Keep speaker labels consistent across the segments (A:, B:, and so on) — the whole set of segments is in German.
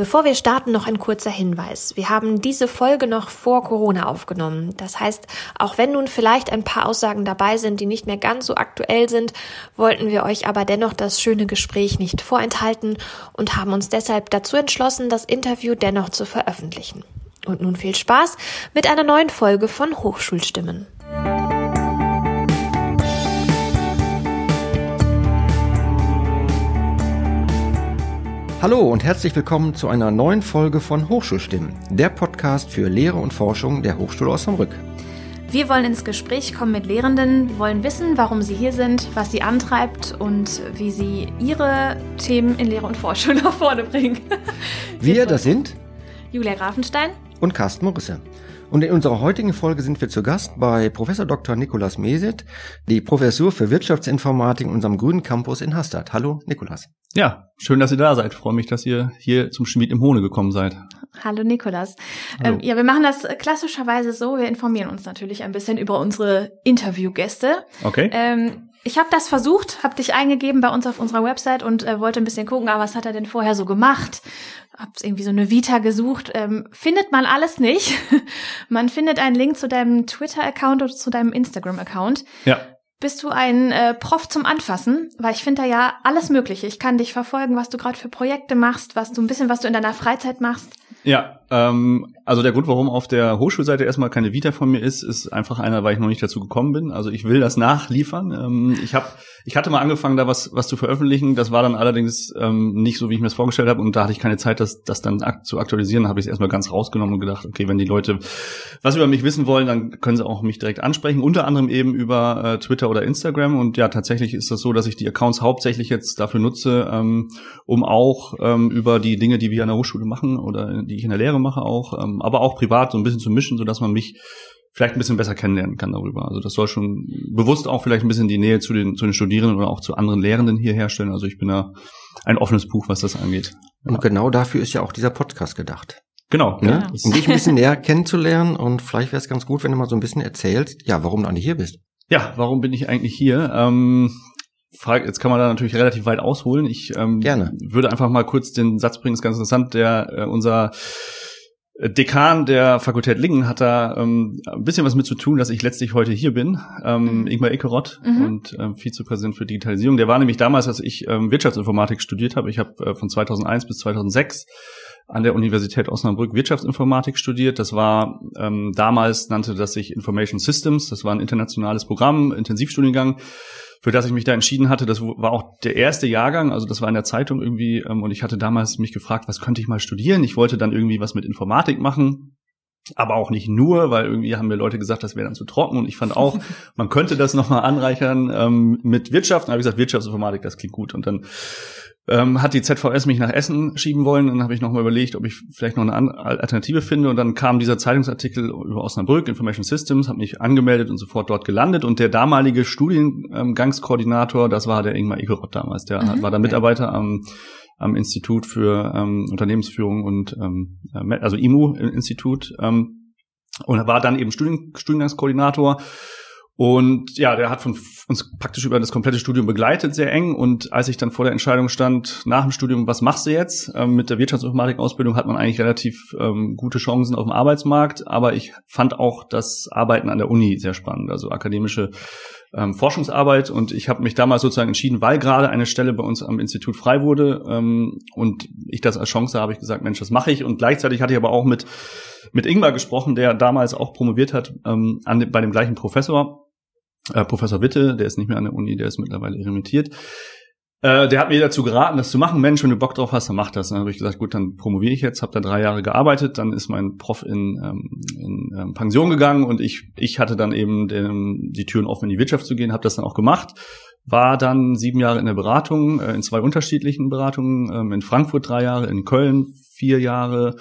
A: Bevor wir starten, noch ein kurzer Hinweis. Wir haben diese Folge noch vor Corona aufgenommen. Das heißt, auch wenn nun vielleicht ein paar Aussagen dabei sind, die nicht mehr ganz so aktuell sind, wollten wir euch aber dennoch das schöne Gespräch nicht vorenthalten und haben uns deshalb dazu entschlossen, das Interview dennoch zu veröffentlichen. Und nun viel Spaß mit einer neuen Folge von Hochschulstimmen.
B: Hallo und herzlich willkommen zu einer neuen Folge von Hochschulstimmen, der Podcast für Lehre und Forschung der Hochschule Osnabrück.
A: Wir wollen ins Gespräch kommen mit Lehrenden, wollen wissen, warum sie hier sind, was sie antreibt und wie sie ihre Themen in Lehre und Forschung nach vorne bringen.
B: Wir, das sind
A: Julia Grafenstein
B: und Carsten Morisse. Und in unserer heutigen Folge sind wir zu Gast bei Professor Dr. Nikolas Mesit, die Professur für Wirtschaftsinformatik in unserem grünen Campus in Hastad. Hallo, Nikolas.
C: Ja, schön, dass ihr da seid. freue mich, dass ihr hier zum Schmied im Hohne gekommen seid.
A: Hallo, Nikolas. Hallo. Ähm, ja, wir machen das klassischerweise so. Wir informieren uns natürlich ein bisschen über unsere Interviewgäste.
C: Okay.
A: Ähm, ich habe das versucht, habe dich eingegeben bei uns auf unserer Website und äh, wollte ein bisschen gucken, ah, was hat er denn vorher so gemacht? Hab irgendwie so eine Vita gesucht. Ähm, findet man alles nicht. man findet einen Link zu deinem Twitter-Account oder zu deinem Instagram-Account.
C: Ja.
A: Bist du ein äh, Prof zum Anfassen? Weil ich finde da ja alles Mögliche. Ich kann dich verfolgen, was du gerade für Projekte machst, was du ein bisschen, was du in deiner Freizeit machst.
C: Ja, ähm, also der Grund, warum auf der Hochschulseite erstmal keine Vita von mir ist, ist einfach einer, weil ich noch nicht dazu gekommen bin. Also ich will das nachliefern. Ähm, ich habe, ich hatte mal angefangen, da was was zu veröffentlichen. Das war dann allerdings ähm, nicht so, wie ich mir das vorgestellt habe, und da hatte ich keine Zeit, das das dann ak zu aktualisieren. Habe ich es erstmal ganz rausgenommen und gedacht, okay, wenn die Leute was über mich wissen wollen, dann können sie auch mich direkt ansprechen. Unter anderem eben über äh, Twitter oder Instagram. Und ja, tatsächlich ist das so, dass ich die Accounts hauptsächlich jetzt dafür nutze, ähm, um auch ähm, über die Dinge, die wir an der Hochschule machen oder die ich in der Lehre mache auch, ähm, aber auch privat so ein bisschen zu mischen, so dass man mich vielleicht ein bisschen besser kennenlernen kann darüber. Also das soll schon bewusst auch vielleicht ein bisschen die Nähe zu den, zu den Studierenden oder auch zu anderen Lehrenden hier herstellen. Also ich bin da ein offenes Buch, was das angeht.
B: Und ja. genau dafür ist ja auch dieser Podcast gedacht.
C: Genau.
B: Ne? Ja. Um dich ein bisschen näher kennenzulernen und vielleicht wäre es ganz gut, wenn du mal so ein bisschen erzählst, ja, warum du eigentlich hier bist.
C: Ja, warum bin ich eigentlich hier? Ähm, Frage, jetzt kann man da natürlich relativ weit ausholen. Ich ähm,
B: Gerne.
C: würde einfach mal kurz den Satz bringen, ist ganz interessant, der äh, unser Dekan der Fakultät Lingen hat da ähm, ein bisschen was mit zu tun, dass ich letztlich heute hier bin. Ähm, mhm. Ingmar Ekerott mhm. und ähm, Vizepräsident für Digitalisierung. Der war nämlich damals, als ich ähm, Wirtschaftsinformatik studiert habe. Ich habe äh, von 2001 bis 2006 an der Universität Osnabrück Wirtschaftsinformatik studiert. Das war ähm, damals nannte das sich Information Systems. Das war ein internationales Programm, Intensivstudiengang für das ich mich da entschieden hatte. Das war auch der erste Jahrgang, also das war in der Zeitung irgendwie. Ähm, und ich hatte damals mich gefragt, was könnte ich mal studieren? Ich wollte dann irgendwie was mit Informatik machen. Aber auch nicht nur, weil irgendwie haben mir Leute gesagt, das wäre dann zu trocken. Und ich fand auch, man könnte das nochmal anreichern ähm, mit Wirtschaft. Dann habe ich gesagt, Wirtschaftsinformatik, das klingt gut. Und dann ähm, hat die ZVS mich nach Essen schieben wollen. Dann habe ich nochmal überlegt, ob ich vielleicht noch eine Alternative finde. Und dann kam dieser Zeitungsartikel über Osnabrück, Information Systems, habe mich angemeldet und sofort dort gelandet. Und der damalige Studiengangskoordinator, das war der Ingmar Egerott damals, der mhm. war da Mitarbeiter am, am Institut für ähm, Unternehmensführung und ähm, also IMU-Institut ähm, und war dann eben Studien, Studiengangskoordinator und ja, der hat von uns praktisch über das komplette Studium begleitet, sehr eng. Und als ich dann vor der Entscheidung stand, nach dem Studium, was machst du jetzt? Ähm, mit der Wirtschaftsinformatik-Ausbildung hat man eigentlich relativ ähm, gute Chancen auf dem Arbeitsmarkt. Aber ich fand auch das Arbeiten an der Uni sehr spannend, also akademische ähm, Forschungsarbeit. Und ich habe mich damals sozusagen entschieden, weil gerade eine Stelle bei uns am Institut frei wurde ähm, und ich das als Chance habe, ich gesagt, Mensch, das mache ich. Und gleichzeitig hatte ich aber auch mit mit Ingmar gesprochen, der damals auch promoviert hat ähm, an, bei dem gleichen Professor äh, Professor Witte, der ist nicht mehr an der Uni, der ist mittlerweile emeritiert. Äh, der hat mir dazu geraten, das zu machen. Mensch, wenn du Bock drauf hast, dann mach das. Dann habe ich gesagt, gut, dann promoviere ich jetzt. Habe da drei Jahre gearbeitet. Dann ist mein Prof in, ähm, in ähm, Pension gegangen und ich ich hatte dann eben den, die Türen offen in die Wirtschaft zu gehen. Habe das dann auch gemacht. War dann sieben Jahre in der Beratung, äh, in zwei unterschiedlichen Beratungen. Ähm, in Frankfurt drei Jahre, in Köln vier Jahre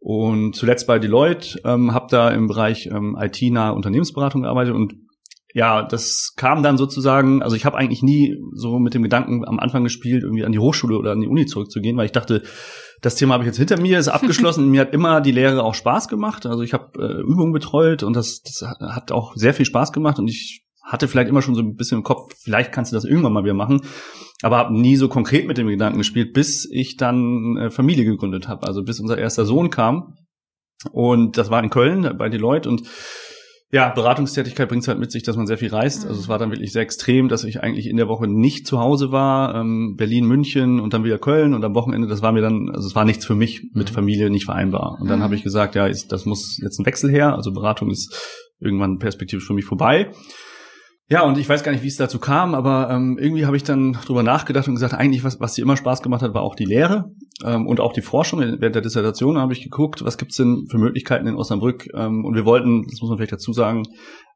C: und zuletzt bei Deloitte. Ähm, habe da im Bereich ähm, IT-nahe Unternehmensberatung gearbeitet und ja, das kam dann sozusagen, also ich habe eigentlich nie so mit dem Gedanken am Anfang gespielt, irgendwie an die Hochschule oder an die Uni zurückzugehen, weil ich dachte, das Thema habe ich jetzt hinter mir, ist abgeschlossen. mir hat immer die Lehre auch Spaß gemacht. Also ich habe äh, Übungen betreut und das, das hat auch sehr viel Spaß gemacht und ich hatte vielleicht immer schon so ein bisschen im Kopf, vielleicht kannst du das irgendwann mal wieder machen, aber habe nie so konkret mit dem Gedanken gespielt, bis ich dann äh, Familie gegründet habe, also bis unser erster Sohn kam. Und das war in Köln bei Deloitte und ja, Beratungstätigkeit bringt es halt mit sich, dass man sehr viel reist. Also es war dann wirklich sehr extrem, dass ich eigentlich in der Woche nicht zu Hause war. Ähm, Berlin, München und dann wieder Köln und am Wochenende, das war mir dann, also es war nichts für mich mit mhm. Familie nicht vereinbar. Und dann mhm. habe ich gesagt, ja, ist, das muss jetzt ein Wechsel her. Also Beratung ist irgendwann perspektivisch für mich vorbei. Ja, und ich weiß gar nicht, wie es dazu kam, aber ähm, irgendwie habe ich dann drüber nachgedacht und gesagt, eigentlich, was, was dir immer Spaß gemacht hat, war auch die Lehre ähm, und auch die Forschung. Während der Dissertation habe ich geguckt, was gibt's denn für Möglichkeiten in Osnabrück. Ähm, und wir wollten, das muss man vielleicht dazu sagen,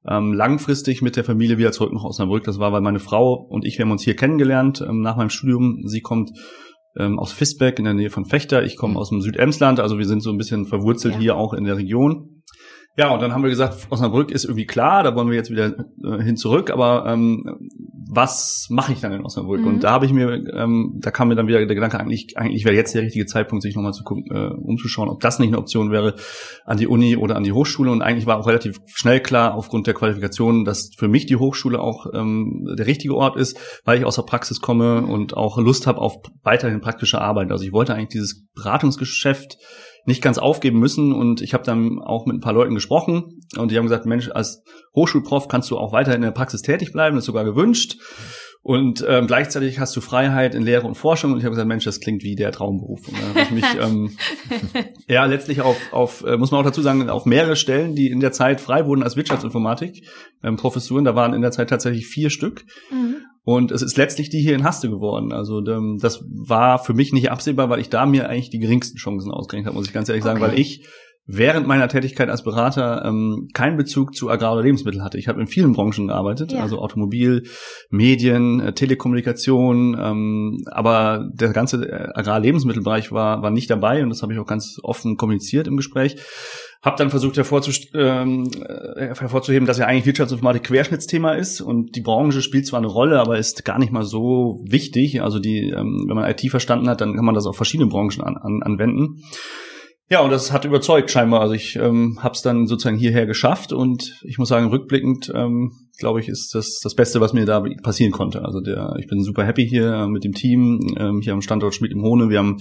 C: ähm, langfristig mit der Familie wieder zurück nach Osnabrück. Das war, weil meine Frau und ich, wir haben uns hier kennengelernt ähm, nach meinem Studium. Sie kommt ähm, aus Fisbeck in der Nähe von Fechter. Ich komme aus dem Südemsland, also wir sind so ein bisschen verwurzelt ja. hier auch in der Region. Ja, und dann haben wir gesagt, Osnabrück ist irgendwie klar, da wollen wir jetzt wieder äh, hin zurück, aber ähm, was mache ich dann in Osnabrück? Mhm. Und da habe ich mir, ähm, da kam mir dann wieder der Gedanke, eigentlich, eigentlich wäre jetzt der richtige Zeitpunkt, sich nochmal zu gucken, äh, umzuschauen, ob das nicht eine Option wäre an die Uni oder an die Hochschule. Und eigentlich war auch relativ schnell klar, aufgrund der Qualifikation, dass für mich die Hochschule auch ähm, der richtige Ort ist, weil ich aus der Praxis komme und auch Lust habe auf weiterhin praktische Arbeit. Also ich wollte eigentlich dieses Beratungsgeschäft nicht ganz aufgeben müssen. Und ich habe dann auch mit ein paar Leuten gesprochen und die haben gesagt, Mensch, als Hochschulprof kannst du auch weiter in der Praxis tätig bleiben, das ist sogar gewünscht. Und ähm, gleichzeitig hast du Freiheit in Lehre und Forschung. Und ich habe gesagt, Mensch, das klingt wie der Traumberuf. Und dann habe ich mich ähm, ja letztlich auf, auf äh, muss man auch dazu sagen, auf mehrere Stellen, die in der Zeit frei wurden als Wirtschaftsinformatik, ähm, Professuren, da waren in der Zeit tatsächlich vier Stück. Mhm. Und es ist letztlich die hier in Haste geworden. Also ähm, das war für mich nicht absehbar, weil ich da mir eigentlich die geringsten Chancen ausgerechnet habe, muss ich ganz ehrlich sagen, okay. weil ich während meiner Tätigkeit als Berater ähm, keinen Bezug zu Agrar- oder Lebensmittel hatte. Ich habe in vielen Branchen gearbeitet, ja. also Automobil, Medien, äh, Telekommunikation, ähm, aber der ganze äh, Agrar-Lebensmittelbereich war, war nicht dabei und das habe ich auch ganz offen kommuniziert im Gespräch. Hab dann versucht ähm, äh, hervorzuheben, dass ja eigentlich Wirtschaftsinformatik Querschnittsthema ist und die Branche spielt zwar eine Rolle, aber ist gar nicht mal so wichtig. Also die, ähm, wenn man IT verstanden hat, dann kann man das auf verschiedene Branchen an, an, anwenden. Ja, und das hat überzeugt scheinbar. Also ich ähm, habe es dann sozusagen hierher geschafft und ich muss sagen, rückblickend ähm, glaube ich, ist das das Beste, was mir da passieren konnte. Also der, ich bin super happy hier mit dem Team, ähm, hier am Standort Schmidt im Hohne. Wir haben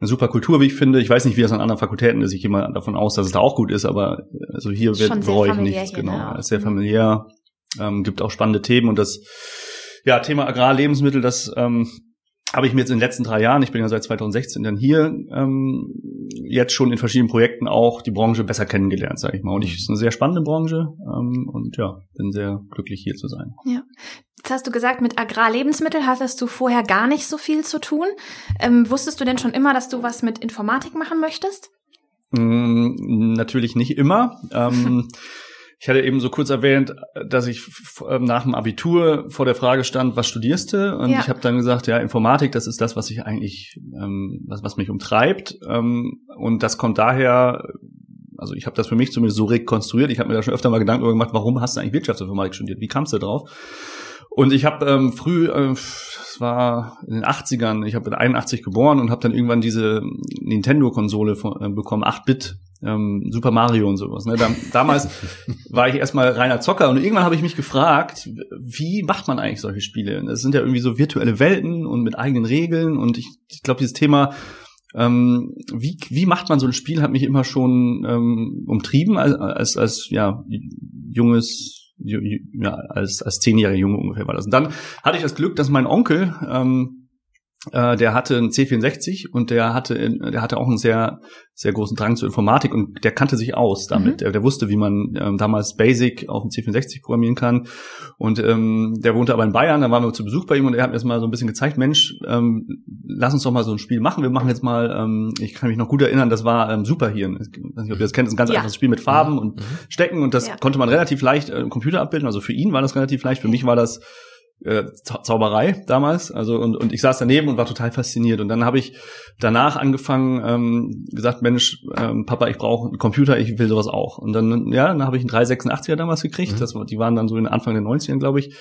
C: eine super Kultur, wie ich finde. Ich weiß nicht, wie das an anderen Fakultäten ist. Ich gehe mal davon aus, dass es da auch gut ist, aber also hier wird bereue ich nichts. Genau, ne? ist sehr familiär, ähm, gibt auch spannende Themen und das ja Thema Agrarlebensmittel, das ähm, habe ich mir jetzt in den letzten drei Jahren, ich bin ja seit 2016 dann hier, ähm, jetzt schon in verschiedenen Projekten auch die Branche besser kennengelernt, sage ich mal. Und ich ist eine sehr spannende Branche ähm, und ja, bin sehr glücklich hier zu sein.
A: Ja. Jetzt hast du gesagt, mit Agrarlebensmittel hattest du vorher gar nicht so viel zu tun. Ähm, wusstest du denn schon immer, dass du was mit Informatik machen möchtest?
C: Mm, natürlich nicht immer. Ähm, Ich hatte eben so kurz erwähnt, dass ich ähm, nach dem Abitur vor der Frage stand, was studierst du? Und ja. ich habe dann gesagt, ja, Informatik, das ist das, was ich eigentlich, ähm, was, was mich umtreibt. Ähm, und das kommt daher, also ich habe das für mich zumindest so rekonstruiert. Ich habe mir da schon öfter mal Gedanken darüber gemacht, warum hast du eigentlich Wirtschaftsinformatik studiert? Wie kamst du drauf? Und ich habe ähm, früh, äh, das war in den 80ern, ich habe in 81 geboren und habe dann irgendwann diese Nintendo-Konsole äh, bekommen, 8-Bit ähm, Super Mario und sowas. Ne? Da, damals war ich erstmal reiner Zocker und irgendwann habe ich mich gefragt, wie macht man eigentlich solche Spiele? Das sind ja irgendwie so virtuelle Welten und mit eigenen Regeln und ich, ich glaube, dieses Thema ähm, wie, wie macht man so ein Spiel, hat mich immer schon ähm, umtrieben als, als, als ja, junges, ja, als, als zehnjähriger Junge ungefähr war das. Und dann hatte ich das Glück, dass mein Onkel ähm, äh, der hatte einen C64 und der hatte, der hatte auch einen sehr, sehr großen Drang zur Informatik und der kannte sich aus damit. Mhm. Der, der, wusste, wie man ähm, damals Basic auf dem C64 programmieren kann. Und ähm, der wohnte aber in Bayern, da waren wir zu Besuch bei ihm und er hat mir das mal so ein bisschen gezeigt, Mensch, ähm, lass uns doch mal so ein Spiel machen. Wir machen jetzt mal, ähm, ich kann mich noch gut erinnern, das war ähm, Superhirn. Ich weiß nicht, ob ihr das kennt, das ist ein ganz ja. einfaches Spiel mit Farben mhm. und mhm. Stecken und das ja. konnte man relativ leicht äh, im Computer abbilden. Also für ihn war das relativ leicht, für mich war das äh, Zauberei damals. Also und, und ich saß daneben und war total fasziniert. Und dann habe ich danach angefangen, ähm, gesagt, Mensch, ähm, Papa, ich brauche einen Computer, ich will sowas auch. Und dann, ja, dann habe ich einen 386er damals gekriegt. Mhm. Das, die waren dann so in Anfang der 90er, glaube ich.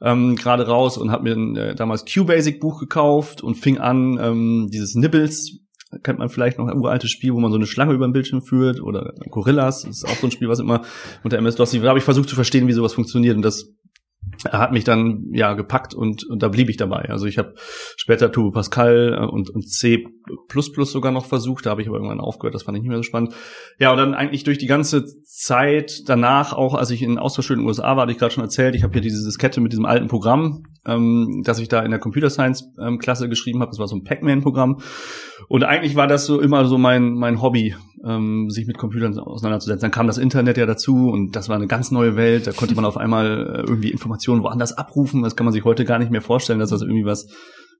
C: Ähm, gerade raus und habe mir ein, äh, damals Q-Basic Buch gekauft und fing an, ähm, dieses Nibbles kennt man vielleicht noch ein uraltes Spiel, wo man so eine Schlange über den Bildschirm führt oder Gorillas, das ist auch so ein Spiel, was immer unter MS-DOS, da habe ich versucht zu verstehen, wie sowas funktioniert und das hat mich dann ja gepackt und, und da blieb ich dabei. Also ich habe später Turbo Pascal äh, und, und C sogar noch versucht, da habe ich aber irgendwann aufgehört, das fand ich nicht mehr so spannend. Ja, und dann eigentlich durch die ganze Zeit danach, auch als ich in Austausch in USA war, hatte ich gerade schon erzählt, ich habe hier diese Diskette mit diesem alten Programm, ähm, das ich da in der Computer Science ähm, Klasse geschrieben habe. Das war so ein Pac-Man-Programm. Und eigentlich war das so immer so mein, mein Hobby, ähm, sich mit Computern auseinanderzusetzen. Dann kam das Internet ja dazu und das war eine ganz neue Welt. Da konnte man auf einmal äh, irgendwie Informationen woanders abrufen. Das kann man sich heute gar nicht mehr vorstellen, dass das irgendwie was,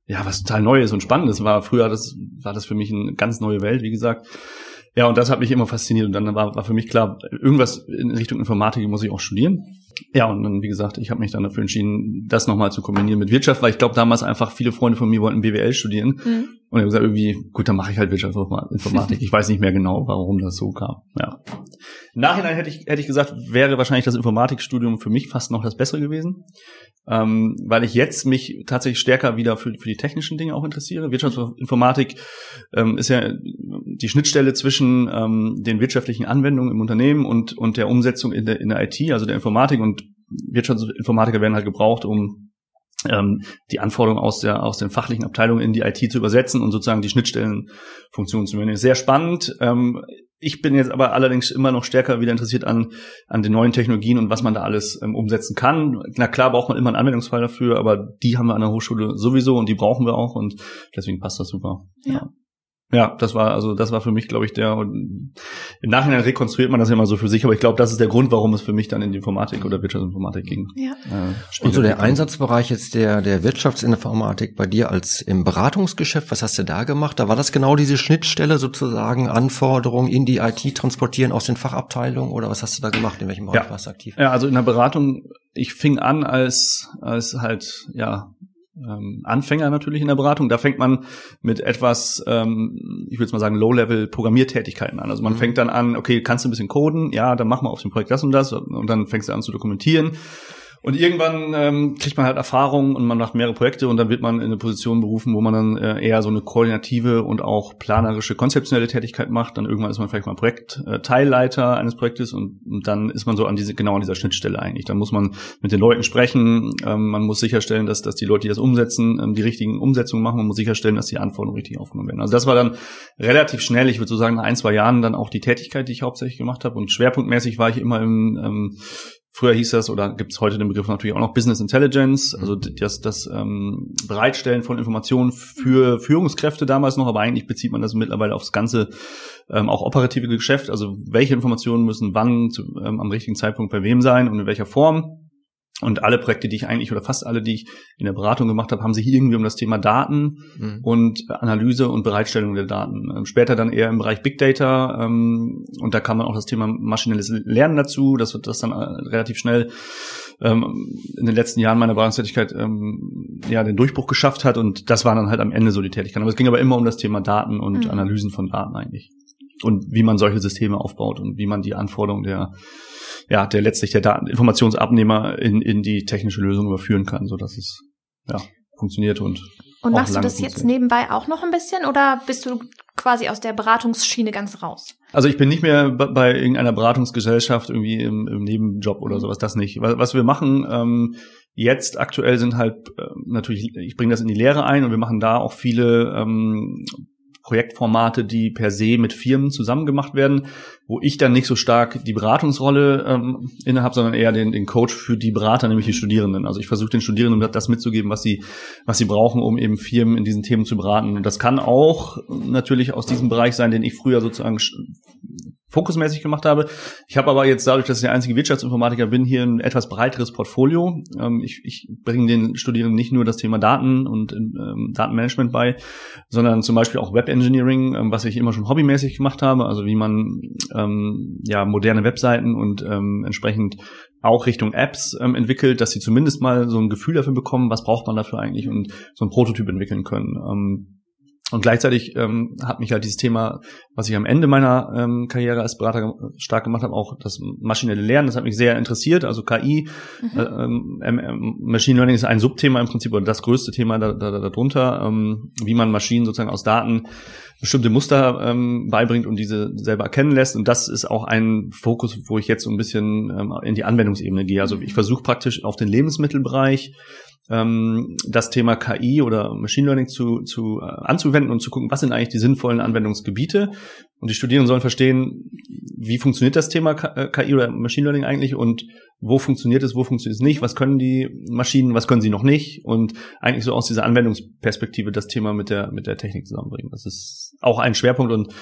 C: ja, was total Neues und Spannendes war. Früher das, war das für mich eine ganz neue Welt, wie gesagt. Ja, und das hat mich immer fasziniert. Und dann war, war für mich klar, irgendwas in Richtung Informatik muss ich auch studieren. Ja, und dann, wie gesagt, ich habe mich dann dafür entschieden, das nochmal zu kombinieren mit Wirtschaft, weil ich glaube, damals einfach viele Freunde von mir wollten BWL studieren. Mhm. Und ich habe gesagt, irgendwie, gut, dann mache ich halt Wirtschaftsinformatik. ich weiß nicht mehr genau, warum das so kam. Ja. Im Nachhinein hätte ich, hätte ich gesagt, wäre wahrscheinlich das Informatikstudium für mich fast noch das Bessere gewesen ähm, weil ich jetzt mich tatsächlich stärker wieder für, für die technischen Dinge auch interessiere. Wirtschaftsinformatik ähm, ist ja die Schnittstelle zwischen ähm, den wirtschaftlichen Anwendungen im Unternehmen und, und der Umsetzung in der, in der IT, also der Informatik. Und Wirtschaftsinformatiker werden halt gebraucht, um ähm, die Anforderungen aus der aus den fachlichen Abteilungen in die IT zu übersetzen und sozusagen die Schnittstellenfunktion zu übernehmen. Sehr spannend. Ähm, ich bin jetzt aber allerdings immer noch stärker wieder interessiert an, an den neuen Technologien und was man da alles ähm, umsetzen kann. Na klar braucht man immer einen Anwendungsfall dafür, aber die haben wir an der Hochschule sowieso und die brauchen wir auch und deswegen passt das super. Ja. ja. Ja, das war also das war für mich, glaube ich, der und im Nachhinein rekonstruiert man das ja immer so für sich, aber ich glaube, das ist der Grund, warum es für mich dann in die Informatik oder Wirtschaftsinformatik ging. Ja.
B: Äh, und so der Einsatzbereich jetzt der der Wirtschaftsinformatik bei dir als im Beratungsgeschäft, was hast du da gemacht? Da war das genau diese Schnittstelle sozusagen Anforderungen in die IT transportieren aus den Fachabteilungen oder was hast du da gemacht? In welchem Bereich
C: ja.
B: warst du aktiv?
C: Ja, also in der Beratung, ich fing an als als halt ja ähm, Anfänger natürlich in der Beratung. Da fängt man mit etwas, ähm, ich würde mal sagen, Low-Level-Programmiertätigkeiten an. Also man mhm. fängt dann an, okay, kannst du ein bisschen coden? Ja, dann mach mal auf dem Projekt das und das und dann fängst du an zu dokumentieren. Und irgendwann ähm, kriegt man halt Erfahrung und man macht mehrere Projekte und dann wird man in eine Position berufen, wo man dann äh, eher so eine koordinative und auch planerische, konzeptionelle Tätigkeit macht. Dann irgendwann ist man vielleicht mal Projektteilleiter äh, eines Projektes und, und, dann ist man so an diese genau an dieser Schnittstelle eigentlich. Dann muss man mit den Leuten sprechen, ähm, man muss sicherstellen, dass, dass die Leute, die das umsetzen, ähm, die richtigen Umsetzungen machen. Man muss sicherstellen, dass die Anforderungen richtig aufgenommen werden. Also das war dann relativ schnell, ich würde so sagen, nach ein, zwei Jahren dann auch die Tätigkeit, die ich hauptsächlich gemacht habe. Und schwerpunktmäßig war ich immer im ähm, Früher hieß das oder gibt es heute den Begriff natürlich auch noch Business Intelligence, also das, das ähm, Bereitstellen von Informationen für Führungskräfte damals noch, aber eigentlich bezieht man das mittlerweile aufs ganze ähm, auch operative Geschäft. Also welche Informationen müssen wann zu, ähm, am richtigen Zeitpunkt bei wem sein und in welcher Form. Und alle Projekte, die ich eigentlich oder fast alle, die ich in der Beratung gemacht habe, haben sich irgendwie um das Thema Daten mhm. und Analyse und Bereitstellung der Daten. Ähm, später dann eher im Bereich Big Data ähm, und da kam dann auch das Thema maschinelles Lernen dazu. Das wird das dann äh, relativ schnell ähm, in den letzten Jahren meiner Beratungstätigkeit ähm, ja den Durchbruch geschafft hat und das war dann halt am Ende so die Tätigkeit. Aber es ging aber immer um das Thema Daten und mhm. Analysen von Daten eigentlich und wie man solche Systeme aufbaut und wie man die Anforderungen der ja, der letztlich der Daten Informationsabnehmer in, in die technische Lösung überführen kann, so dass es ja funktioniert und
A: und machst du das jetzt nebenbei auch noch ein bisschen oder bist du quasi aus der Beratungsschiene ganz raus?
C: Also ich bin nicht mehr bei irgendeiner Beratungsgesellschaft irgendwie im, im Nebenjob oder sowas, das nicht. Was, was wir machen ähm, jetzt aktuell sind halt äh, natürlich, ich bringe das in die Lehre ein und wir machen da auch viele ähm, Projektformate, die per se mit Firmen zusammen gemacht werden, wo ich dann nicht so stark die Beratungsrolle ähm, innehabe, sondern eher den, den Coach für die Berater, nämlich die Studierenden. Also ich versuche den Studierenden das mitzugeben, was sie, was sie brauchen, um eben Firmen in diesen Themen zu beraten. Und das kann auch natürlich aus diesem Bereich sein, den ich früher sozusagen fokusmäßig gemacht habe. Ich habe aber jetzt dadurch, dass ich der einzige Wirtschaftsinformatiker bin, hier ein etwas breiteres Portfolio. Ähm, ich, ich bringe den Studierenden nicht nur das Thema Daten und ähm, Datenmanagement bei, sondern zum Beispiel auch Web Engineering, ähm, was ich immer schon hobbymäßig gemacht habe, also wie man ja moderne Webseiten und entsprechend auch Richtung Apps ähm, entwickelt, dass sie zumindest mal so ein Gefühl dafür bekommen, was braucht man dafür eigentlich und so ein Prototyp entwickeln können. Ähm, Und gleichzeitig ähm, hat mich halt dieses Thema, was ich am Ende meiner ähm, Karriere als Berater stark gemacht habe, auch das maschinelle Lernen, das hat mich sehr interessiert. Also KI, mhm. äh, ähm, Machine Learning ist ein Subthema im Prinzip oder das größte Thema da, da, da, darunter, ähm, wie man Maschinen sozusagen aus Daten bestimmte Muster ähm, beibringt und diese selber erkennen lässt. Und das ist auch ein Fokus, wo ich jetzt so ein bisschen ähm, in die Anwendungsebene gehe. Also ich versuche praktisch auf den Lebensmittelbereich ähm, das Thema KI oder Machine Learning zu, zu äh, anzuwenden und zu gucken, was sind eigentlich die sinnvollen Anwendungsgebiete. Und die Studierenden sollen verstehen, wie funktioniert das Thema KI äh, oder Machine Learning eigentlich und wo funktioniert es, wo funktioniert es nicht, was können die Maschinen, was können sie noch nicht und eigentlich so aus dieser Anwendungsperspektive das Thema mit der, mit der Technik zusammenbringen. Das ist auch ein Schwerpunkt und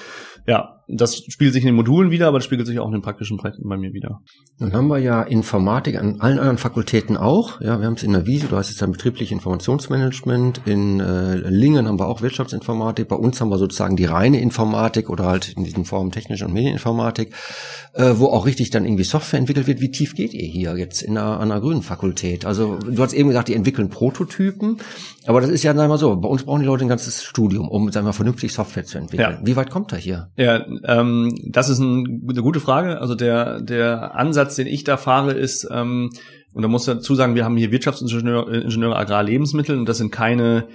C: ja, das spiegelt sich in den Modulen wieder, aber das spiegelt sich auch in den praktischen Projekten bei mir wieder.
B: Dann haben wir ja Informatik an allen anderen Fakultäten auch. Ja, wir haben es in der Wiese, du hast jetzt dann betriebliche Informationsmanagement. In äh, Lingen haben wir auch Wirtschaftsinformatik. Bei uns haben wir sozusagen die reine Informatik oder halt in diesen Formen technische und Medieninformatik, äh, wo auch richtig dann irgendwie Software entwickelt wird. Wie tief geht ihr hier jetzt in einer, an einer grünen Fakultät? Also du hast eben gesagt, die entwickeln Prototypen, aber das ist ja, sagen wir mal so, bei uns brauchen die Leute ein ganzes Studium, um, sagen wir, vernünftig Software zu entwickeln. Ja. Wie weit kommt er hier?
C: Ja, ähm, das ist ein, eine gute Frage. Also der, der Ansatz, den ich da fahre, ist, ähm, und da muss dazu sagen, wir haben hier Wirtschaftsingenieure, Ingenieure Agrar, Lebensmittel und das sind keine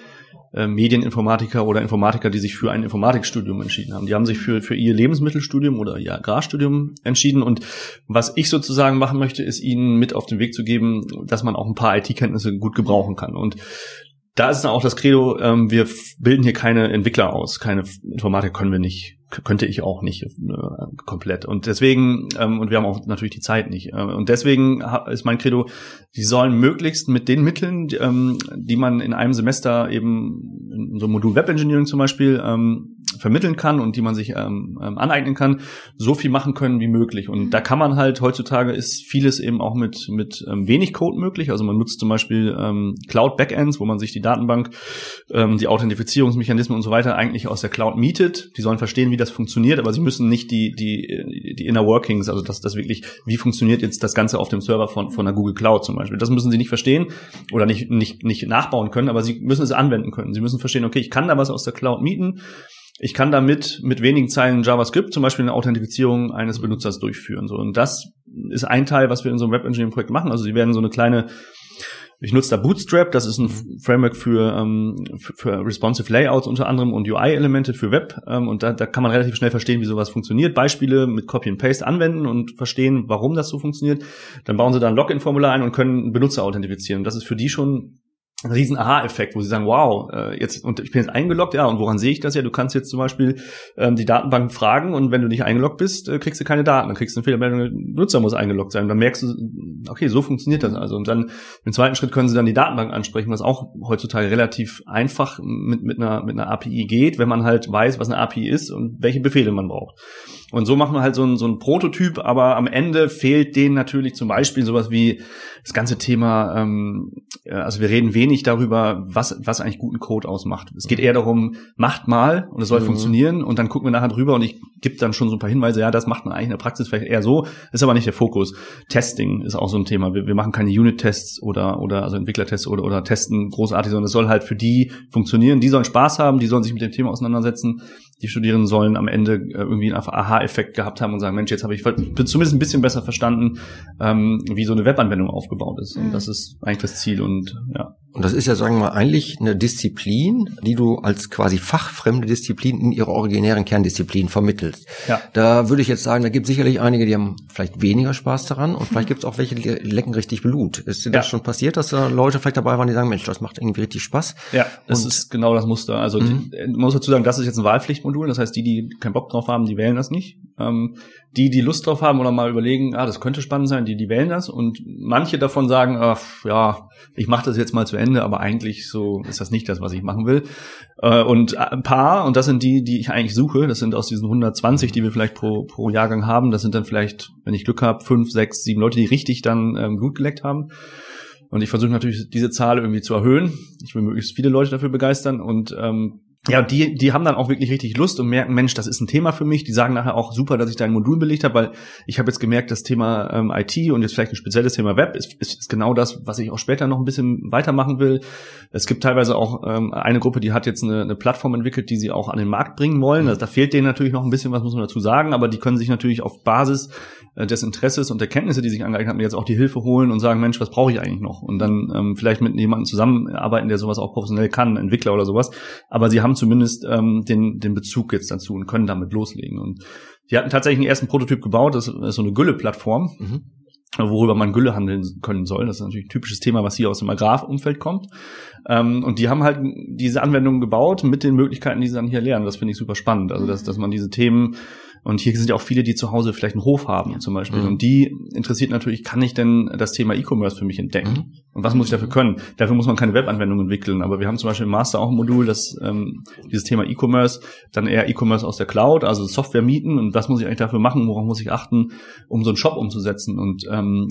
C: äh, Medieninformatiker oder Informatiker, die sich für ein Informatikstudium entschieden haben. Die haben sich für, für ihr Lebensmittelstudium oder ihr Agrarstudium entschieden. Und was ich sozusagen machen möchte, ist ihnen mit auf den Weg zu geben, dass man auch ein paar IT-Kenntnisse gut gebrauchen kann. Und da ist dann auch das Credo, ähm, wir bilden hier keine Entwickler aus, keine Informatik können wir nicht, könnte ich auch nicht äh, komplett. Und deswegen, ähm, und wir haben auch natürlich die Zeit nicht. Äh, und deswegen ist mein Credo, die sollen möglichst mit den Mitteln, die, ähm, die man in einem Semester eben, in so einem Modul Web Engineering zum Beispiel, ähm, vermitteln kann und die man sich ähm, ähm, aneignen kann, so viel machen können wie möglich. Und da kann man halt, heutzutage ist vieles eben auch mit, mit ähm, wenig Code möglich. Also man nutzt zum Beispiel ähm, Cloud-Backends, wo man sich die Datenbank, ähm, die Authentifizierungsmechanismen und so weiter eigentlich aus der Cloud mietet. Die sollen verstehen, wie das funktioniert, aber sie müssen nicht die, die, die Inner Workings, also das, das wirklich, wie funktioniert jetzt das Ganze auf dem Server von, von der Google Cloud zum Beispiel. Das müssen sie nicht verstehen oder nicht, nicht, nicht nachbauen können, aber sie müssen es anwenden können. Sie müssen verstehen, okay, ich kann da was aus der Cloud mieten ich kann damit mit wenigen Zeilen JavaScript zum Beispiel eine Authentifizierung eines Benutzers durchführen. So. Und das ist ein Teil, was wir in so einem Web Engineering Projekt machen. Also sie werden so eine kleine ich nutze da Bootstrap, das ist ein Framework für, ähm, für, für responsive Layouts unter anderem und UI-Elemente für Web. Ähm, und da, da kann man relativ schnell verstehen, wie sowas funktioniert. Beispiele mit Copy and Paste anwenden und verstehen, warum das so funktioniert. Dann bauen sie da ein Login-Formular ein und können Benutzer authentifizieren. Das ist für die schon riesen Aha-Effekt, wo sie sagen, wow, äh, jetzt und ich bin jetzt eingeloggt, ja, und woran sehe ich das ja? Du kannst jetzt zum Beispiel ähm, die Datenbank fragen und wenn du nicht eingeloggt bist, äh, kriegst du keine Daten, dann kriegst du eine Fehlermeldung, Nutzer muss eingeloggt sein. Und dann merkst du, okay, so funktioniert das also. Und dann im zweiten Schritt können sie dann die Datenbank ansprechen, was auch heutzutage relativ einfach mit, mit, einer, mit einer API geht, wenn man halt weiß, was eine API ist und welche Befehle man braucht. Und so machen wir halt so ein, so ein Prototyp, aber am Ende fehlt denen natürlich zum Beispiel sowas wie das ganze Thema, ähm, also wir reden wenig darüber, was, was eigentlich guten Code ausmacht. Es geht eher darum, macht mal und es soll mhm. funktionieren und dann gucken wir nachher drüber und ich gebe dann schon so ein paar Hinweise, ja, das macht man eigentlich in der Praxis vielleicht eher so, ist aber nicht der Fokus. Testing ist auch so ein Thema. Wir, wir machen keine Unit-Tests oder, oder also Entwicklertests oder, oder testen großartig, sondern es soll halt für die funktionieren. Die sollen Spaß haben, die sollen sich mit dem Thema auseinandersetzen die Studierenden sollen am Ende äh, irgendwie einen Aha-Effekt gehabt haben und sagen, Mensch, jetzt habe ich zumindest ein bisschen besser verstanden, ähm, wie so eine Webanwendung aufgebaut ist. Und mhm. das ist eigentlich das Ziel und ja.
B: Und das ist ja, sagen wir mal, eigentlich eine Disziplin, die du als quasi fachfremde Disziplin in ihrer originären Kerndisziplin vermittelst. Ja. Da würde ich jetzt sagen, da gibt es sicherlich einige, die haben vielleicht weniger Spaß daran und vielleicht gibt es auch welche, die lecken richtig Blut. Ist dir ja. das schon passiert, dass da Leute vielleicht dabei waren, die sagen, Mensch, das macht irgendwie richtig Spaß?
C: Ja, das und ist genau das Muster. Also mhm. die, man muss dazu sagen, das ist jetzt ein Wahlpflichtmodul, das heißt, die, die keinen Bock drauf haben, die wählen das nicht. Ähm, die, die Lust drauf haben oder mal überlegen, ah, das könnte spannend sein, die, die wählen das. Und manche davon sagen, ach, ja, ich mache das jetzt mal zu Ende, aber eigentlich so ist das nicht das, was ich machen will. Äh, und ein paar, und das sind die, die ich eigentlich suche, das sind aus diesen 120, die wir vielleicht pro, pro Jahrgang haben, das sind dann vielleicht, wenn ich Glück habe, fünf, sechs, sieben Leute, die richtig dann ähm, gut geleckt haben. Und ich versuche natürlich, diese Zahl irgendwie zu erhöhen. Ich will möglichst viele Leute dafür begeistern und ähm, ja, die, die haben dann auch wirklich richtig Lust und merken, Mensch, das ist ein Thema für mich. Die sagen nachher auch super, dass ich da ein Modul belegt habe, weil ich habe jetzt gemerkt, das Thema ähm, IT und jetzt vielleicht ein spezielles Thema Web ist, ist, ist genau das, was ich auch später noch ein bisschen weitermachen will. Es gibt teilweise auch ähm, eine Gruppe, die hat jetzt eine, eine Plattform entwickelt, die sie auch an den Markt bringen wollen. Also, da fehlt denen natürlich noch ein bisschen, was muss man dazu sagen, aber die können sich natürlich auf Basis äh, des Interesses und der Kenntnisse, die sich angeeignet haben, jetzt auch die Hilfe holen und sagen, Mensch, was brauche ich eigentlich noch? Und dann ähm, vielleicht mit jemandem zusammenarbeiten, der sowas auch professionell kann, Entwickler oder sowas. Aber sie haben zumindest ähm, den, den Bezug jetzt dazu und können damit loslegen. Und die hatten tatsächlich einen ersten Prototyp gebaut, das ist so eine Gülle-Plattform. Mhm worüber man Gülle handeln können soll. Das ist natürlich ein typisches Thema, was hier aus dem Agrarumfeld kommt. Ähm, und die haben halt diese Anwendungen gebaut mit den Möglichkeiten, die sie dann hier lernen. Das finde ich super spannend. Also, dass, dass man diese Themen und hier sind ja auch viele, die zu Hause vielleicht einen Hof haben ja. zum Beispiel. Mhm. Und die interessiert natürlich, kann ich denn das Thema E-Commerce für mich entdecken? Mhm. Und was muss ich dafür können? Dafür muss man keine Webanwendung entwickeln. Aber wir haben zum Beispiel im Master auch ein Modul, das ähm, dieses Thema E-Commerce, dann eher E-Commerce aus der Cloud, also Software mieten. Und was muss ich eigentlich dafür machen? Worauf muss ich achten, um so einen Shop umzusetzen? Und ähm,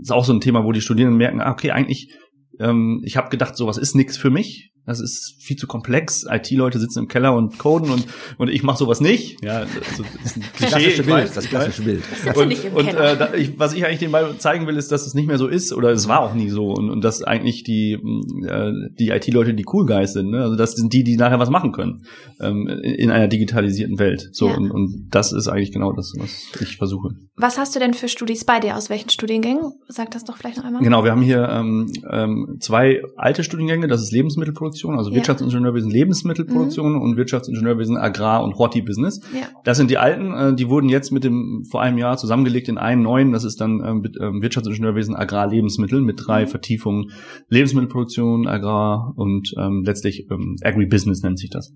C: ist auch so ein Thema, wo die Studierenden merken, ah, okay, eigentlich ähm, ich habe gedacht, sowas ist nichts für mich. Das ist viel zu komplex. IT-Leute sitzen im Keller und coden und, und ich mache sowas nicht. Ja,
B: also, das ist ein Klischee. Klassische Bild, weiß, das klassische Bild.
C: Und, und äh, da, ich, was ich eigentlich den mal zeigen will, ist, dass es nicht mehr so ist oder es war auch nie so und, und dass eigentlich die äh, die IT-Leute die Cool Guys sind. Ne? Also das sind die, die nachher was machen können ähm, in einer digitalisierten Welt. So ja. und, und das ist eigentlich genau das, was ich versuche.
A: Was hast du denn für Studis bei dir? Aus welchen Studiengängen? Sag das doch vielleicht noch einmal.
C: Genau, wir haben hier ähm, ähm, zwei alte Studiengänge. Das ist Lebensmittelproduktion Produktion, also ja. Wirtschaftsingenieurwesen Lebensmittelproduktion mhm. und Wirtschaftsingenieurwesen Agrar- und Horti-Business. Ja. Das sind die alten, äh, die wurden jetzt mit dem vor einem Jahr zusammengelegt in einen neuen, das ist dann ähm, ähm, Wirtschaftsingenieurwesen Agrar-Lebensmittel mit drei mhm. Vertiefungen Lebensmittelproduktion, Agrar und ähm, letztlich ähm, Agribusiness nennt sich das.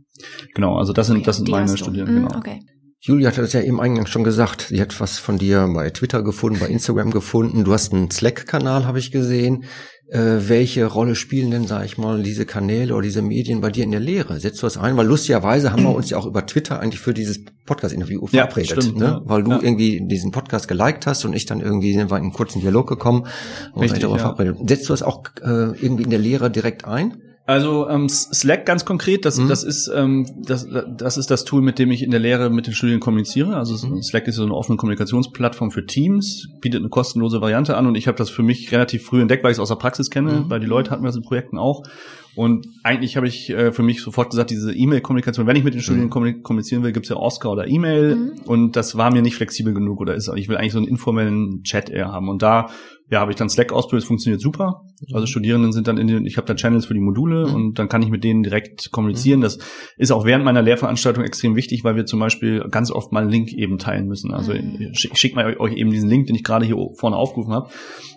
C: Genau, also das sind okay, das sind meine Studierenden. Mhm, genau. Okay.
B: Julia hat das ja eben eingangs schon gesagt. Sie hat was von dir bei Twitter gefunden, bei Instagram gefunden. Du hast einen Slack-Kanal, habe ich gesehen welche Rolle spielen denn, sage ich mal, diese Kanäle oder diese Medien bei dir in der Lehre? Setzt du das ein? Weil lustigerweise haben wir uns ja auch über Twitter eigentlich für dieses Podcast-Interview ja, verabredet, stimmt, ne? Ja. weil du ja. irgendwie diesen Podcast geliked hast und ich dann irgendwie sind wir in einen kurzen Dialog gekommen und Richtig, darüber ja. verabredet. Setzt du das auch äh, irgendwie in der Lehre direkt ein?
C: Also ähm, Slack ganz konkret, das, mhm. das ist ähm, das, das ist das Tool, mit dem ich in der Lehre mit den Studierenden kommuniziere. Also mhm. Slack ist so eine offene Kommunikationsplattform für Teams, bietet eine kostenlose Variante an und ich habe das für mich relativ früh entdeckt, weil ich es aus der Praxis kenne. Mhm. Bei die Leute hatten wir das in Projekten auch. Und eigentlich habe ich äh, für mich sofort gesagt, diese E-Mail-Kommunikation, wenn ich mit den Studierenden mhm. kommunizieren will, gibt's ja Oscar oder E-Mail. Mhm. Und das war mir nicht flexibel genug oder ist, ich will eigentlich so einen informellen Chat eher haben. Und da ja, habe ich dann Slack ausprobiert, funktioniert super. Also Studierenden sind dann in den, ich habe da Channels für die Module mhm. und dann kann ich mit denen direkt kommunizieren. Mhm. Das ist auch während meiner Lehrveranstaltung extrem wichtig, weil wir zum Beispiel ganz oft mal einen Link eben teilen müssen. Also mhm. ich schicke mal euch eben diesen Link, den ich gerade hier vorne aufgerufen habe.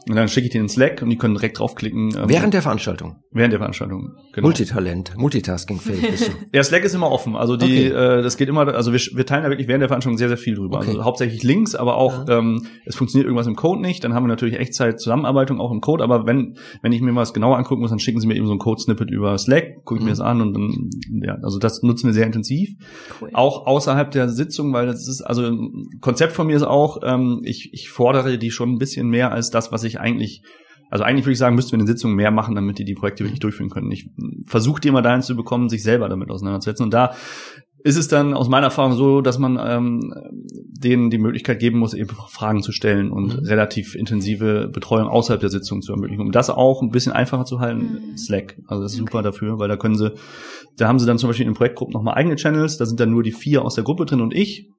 C: Und dann schicke ich den in Slack und die können direkt draufklicken.
B: Ähm, während der Veranstaltung?
C: Während der Veranstaltung,
B: genau. Multitalent, Multitasking-fähig bist du.
C: ja, Slack ist immer offen. Also die, okay. äh, das geht immer, also wir, wir teilen da wirklich während der Veranstaltung sehr, sehr viel drüber. Okay. Also hauptsächlich Links, aber auch, ja. ähm, es funktioniert irgendwas im Code nicht. Dann haben wir natürlich Echtzeit Zusammenarbeitung auch im Code, aber wenn, wenn ich mir was genauer angucken muss, dann schicken sie mir eben so ein Code-Snippet über Slack, gucke ich mhm. mir das an und dann, ja, also das nutzen wir sehr intensiv. Cool. Auch außerhalb der Sitzung, weil das ist, also ein Konzept von mir ist auch, ähm, ich, ich fordere die schon ein bisschen mehr als das, was ich eigentlich also eigentlich würde ich sagen, müssten wir in den Sitzungen mehr machen, damit die die Projekte wirklich durchführen können. Ich versuche die immer dahin zu bekommen, sich selber damit auseinanderzusetzen. Und da ist es dann aus meiner Erfahrung so, dass man ähm, denen die Möglichkeit geben muss, eben Fragen zu stellen und mhm. relativ intensive Betreuung außerhalb der Sitzung zu ermöglichen. Um das auch ein bisschen einfacher zu halten, mhm. Slack. Also das ist okay. super dafür, weil da können sie, da haben sie dann zum Beispiel in den Projektgruppen nochmal eigene Channels, da sind dann nur die vier aus der Gruppe drin und ich.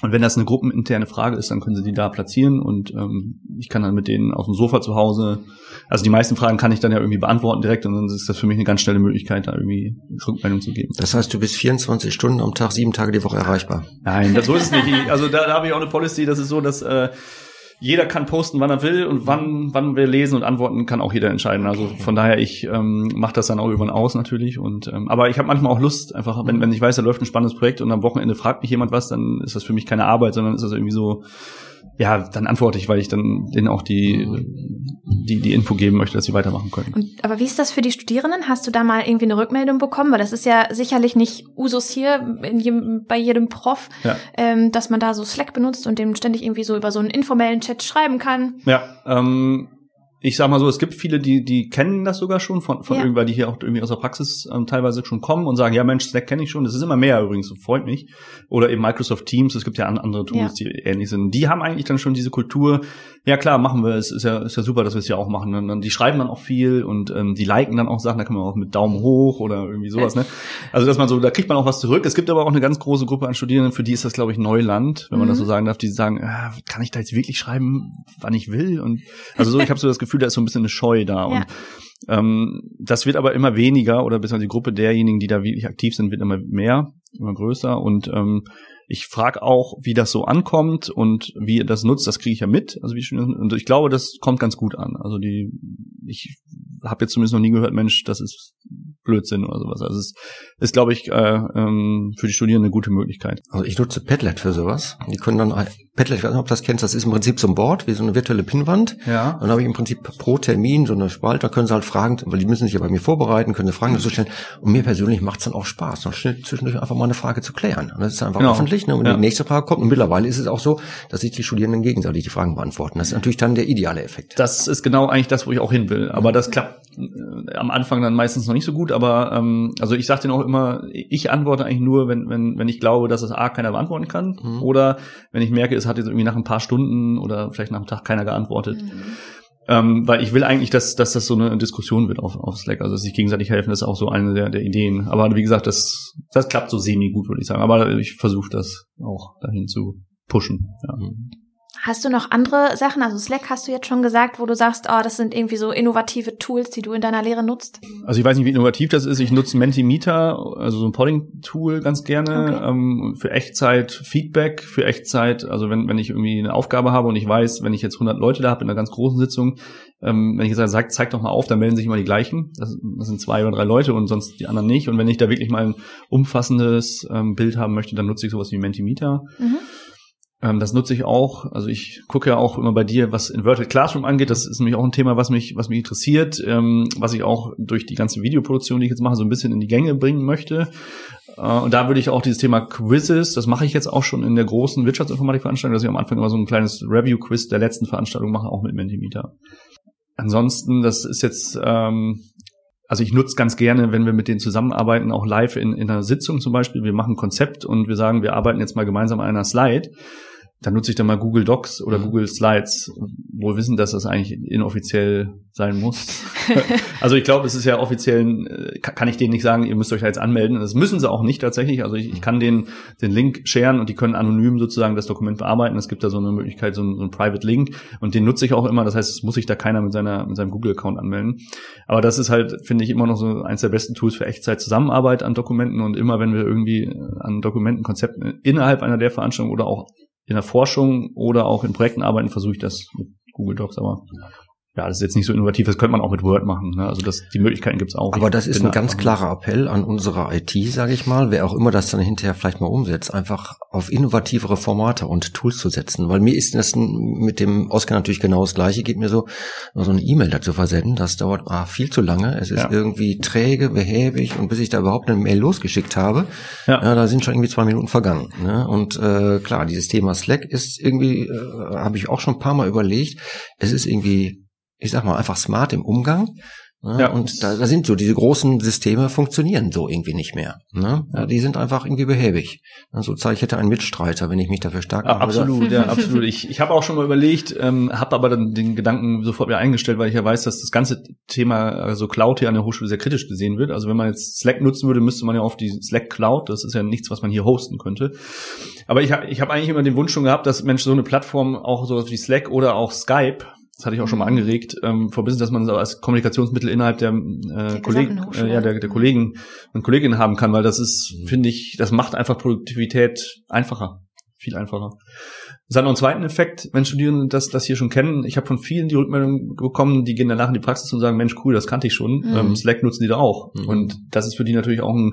C: Und wenn das eine gruppeninterne Frage ist, dann können Sie die da platzieren und ähm, ich kann dann mit denen auf dem Sofa zu Hause, also die meisten Fragen kann ich dann ja irgendwie beantworten direkt und dann ist das für mich eine ganz schnelle Möglichkeit, da irgendwie Rückmeldung zu geben.
B: Das heißt, du bist 24 Stunden am Tag, sieben Tage die Woche erreichbar?
C: Nein, das, so ist es nicht. Also da, da habe ich auch eine Policy, das ist so, dass äh, jeder kann posten, wann er will und wann, wann wir lesen und antworten, kann auch jeder entscheiden. Also von daher, ich ähm, mache das dann auch irgendwann aus natürlich. Und ähm, aber ich habe manchmal auch Lust, einfach, wenn, wenn ich weiß, da läuft ein spannendes Projekt und am Wochenende fragt mich jemand was, dann ist das für mich keine Arbeit, sondern ist das irgendwie so, ja, dann antworte ich, weil ich dann denen auch die, die, die Info geben möchte, dass sie weitermachen können.
A: Und, aber wie ist das für die Studierenden? Hast du da mal irgendwie eine Rückmeldung bekommen? Weil das ist ja sicherlich nicht Usus hier in jedem, bei jedem Prof, ja. ähm, dass man da so Slack benutzt und dem ständig irgendwie so über so einen informellen Chat schreiben kann.
C: Ja, ähm, ich sag mal so, es gibt viele, die, die kennen das sogar schon von, von ja. irgendwann, die hier auch irgendwie aus der Praxis ähm, teilweise schon kommen und sagen, ja Mensch, Slack kenne ich schon. Das ist immer mehr übrigens, freut mich. Oder eben Microsoft Teams, es gibt ja andere Tools, ja. die ähnlich sind. Die haben eigentlich dann schon diese Kultur, ja klar, machen wir, es ist ja, ist ja super, dass wir es ja auch machen. Und dann, die schreiben dann auch viel und ähm, die liken dann auch Sachen, da kann man auch mit Daumen hoch oder irgendwie sowas, ne? Also dass man so, da kriegt man auch was zurück. Es gibt aber auch eine ganz große Gruppe an Studierenden, für die ist das, glaube ich, Neuland, wenn man das mhm. so sagen darf, die sagen, äh, kann ich da jetzt wirklich schreiben, wann ich will? Und also so, ich habe so das Gefühl, Gefühl, da ist so ein bisschen eine Scheu da. Ja. Und ähm, das wird aber immer weniger oder bis die Gruppe derjenigen, die da wirklich aktiv sind, wird immer mehr, immer größer. Und ähm, ich frage auch, wie das so ankommt und wie ihr das nutzt, das kriege ich ja mit. Also wie schon, und ich glaube, das kommt ganz gut an. Also die, ich habe jetzt zumindest noch nie gehört, Mensch, das ist Blödsinn oder sowas. Also es ist, glaube ich, äh, ähm, für die Studierenden eine gute Möglichkeit.
B: Also ich nutze Padlet für sowas. Die können dann Padlet, ich weiß nicht, ob du das kennst, das ist im Prinzip so ein Board, wie so eine virtuelle Pinnwand.
C: Ja.
B: Und dann habe ich im Prinzip pro Termin so eine Spalte, da können sie halt fragen, weil die müssen sich ja bei mir vorbereiten, können sie Fragen so stellen. Und mir persönlich macht es dann auch Spaß, dann schnell zwischendurch einfach mal eine Frage zu klären. Und das ist einfach genau. öffentlich. Ne? Und ja. die nächste Frage kommt. Und mittlerweile ist es auch so, dass sich die Studierenden gegenseitig die Fragen beantworten. Das ist natürlich dann der ideale Effekt.
C: Das ist genau eigentlich das, wo ich auch hin will. Aber das klappt äh, am Anfang dann meistens noch nicht so gut, aber ähm, also ich sage denen auch immer, ich antworte eigentlich nur, wenn, wenn, wenn ich glaube, dass es A keiner beantworten kann mhm. oder wenn ich merke, es hat jetzt irgendwie nach ein paar Stunden oder vielleicht nach einem Tag keiner geantwortet. Mhm. Ähm, weil ich will eigentlich, dass, dass das so eine Diskussion wird auf, auf Slack, also dass sich gegenseitig helfen, das ist auch so eine der, der Ideen. Aber wie gesagt, das, das klappt so semi gut, würde ich sagen. Aber ich versuche das auch dahin zu pushen. Ja. Mhm.
A: Hast du noch andere Sachen? Also Slack hast du jetzt schon gesagt, wo du sagst, oh, das sind irgendwie so innovative Tools, die du in deiner Lehre nutzt?
C: Also ich weiß nicht, wie innovativ das ist. Ich nutze Mentimeter, also so ein Polling-Tool ganz gerne okay. ähm, für Echtzeit Feedback, für Echtzeit. Also wenn, wenn ich irgendwie eine Aufgabe habe und ich weiß, wenn ich jetzt 100 Leute da habe in einer ganz großen Sitzung, ähm, wenn ich jetzt sage, zeig doch mal auf, dann melden sich immer die gleichen. Das, das, sind zwei oder drei Leute und sonst die anderen nicht. Und wenn ich da wirklich mal ein umfassendes ähm, Bild haben möchte, dann nutze ich sowas wie Mentimeter. Mhm. Ähm, das nutze ich auch. Also ich gucke ja auch immer bei dir, was Inverted Classroom angeht. Das ist nämlich auch ein Thema, was mich, was mich interessiert, ähm, was ich auch durch die ganze Videoproduktion, die ich jetzt mache, so ein bisschen in die Gänge bringen möchte. Äh, und da würde ich auch dieses Thema Quizzes, das mache ich jetzt auch schon in der großen Wirtschaftsinformatik-Veranstaltung, dass ich am Anfang immer so ein kleines Review-Quiz der letzten Veranstaltung mache, auch mit Mentimeter. Ansonsten, das ist jetzt ähm, also ich nutze ganz gerne, wenn wir mit denen zusammenarbeiten, auch live in, in einer Sitzung zum Beispiel. Wir machen Konzept und wir sagen, wir arbeiten jetzt mal gemeinsam an einer Slide dann nutze ich dann mal Google Docs oder mhm. Google Slides, wohl wissen, dass das eigentlich inoffiziell sein muss. also ich glaube, es ist ja offiziell, äh, kann ich denen nicht sagen, ihr müsst euch da jetzt anmelden. Das müssen sie auch nicht tatsächlich. Also ich, ich kann denen den Link sharen und die können anonym sozusagen das Dokument bearbeiten. Es gibt da so eine Möglichkeit, so ein, so ein Private Link und den nutze ich auch immer. Das heißt, es muss sich da keiner mit seiner mit seinem Google-Account anmelden. Aber das ist halt, finde ich, immer noch so eins der besten Tools für Echtzeit-Zusammenarbeit an Dokumenten und immer, wenn wir irgendwie an Dokumentenkonzepten innerhalb einer der Veranstaltungen oder auch in der Forschung oder auch in Projekten arbeiten, versuche ich das mit Google Docs, aber das ist jetzt nicht so innovativ, das könnte man auch mit Word machen. Ne? Also das, die Möglichkeiten gibt's auch.
B: Aber das ist ein ganz klarer Appell an unsere IT, sage ich mal, wer auch immer das dann hinterher vielleicht mal umsetzt, einfach auf innovativere Formate und Tools zu setzen. Weil mir ist das mit dem Oscar natürlich genau das Gleiche, geht mir so, so eine E-Mail dazu versenden, das dauert ah, viel zu lange, es ist ja. irgendwie träge, behäbig und bis ich da überhaupt eine Mail losgeschickt habe, ja. ja da sind schon irgendwie zwei Minuten vergangen. Ne? Und äh, klar, dieses Thema Slack ist irgendwie, äh, habe ich auch schon ein paar Mal überlegt, es ist irgendwie ich sag mal, einfach smart im Umgang. Ne? Ja. Und da, da sind so, diese großen Systeme funktionieren so irgendwie nicht mehr. Ne? Ja, die sind einfach irgendwie behäbig. Also ich hätte einen Mitstreiter, wenn ich mich dafür stark
C: mache. Absolut, ja, absolut. Ich, ich habe auch schon mal überlegt, ähm, habe aber dann den Gedanken sofort wieder eingestellt, weil ich ja weiß, dass das ganze Thema also Cloud hier an der Hochschule sehr kritisch gesehen wird. Also wenn man jetzt Slack nutzen würde, müsste man ja auf die Slack Cloud, das ist ja nichts, was man hier hosten könnte. Aber ich habe ich hab eigentlich immer den Wunsch schon gehabt, dass Mensch so eine Plattform auch so wie Slack oder auch Skype das hatte ich auch schon mal angeregt, ähm, vor dass man so als Kommunikationsmittel innerhalb der, äh, Kollegen, äh, ja, der, der Kollegen und Kolleginnen haben kann, weil das ist, mhm. finde ich, das macht einfach Produktivität einfacher, viel einfacher. Es hat noch einen zweiten Effekt, wenn Studierende das, das hier schon kennen. Ich habe von vielen die Rückmeldung bekommen, die gehen danach in die Praxis und sagen, Mensch, cool, das kannte ich schon. Mhm. Ähm, Slack nutzen die da auch. Mhm. Und das ist für die natürlich auch ein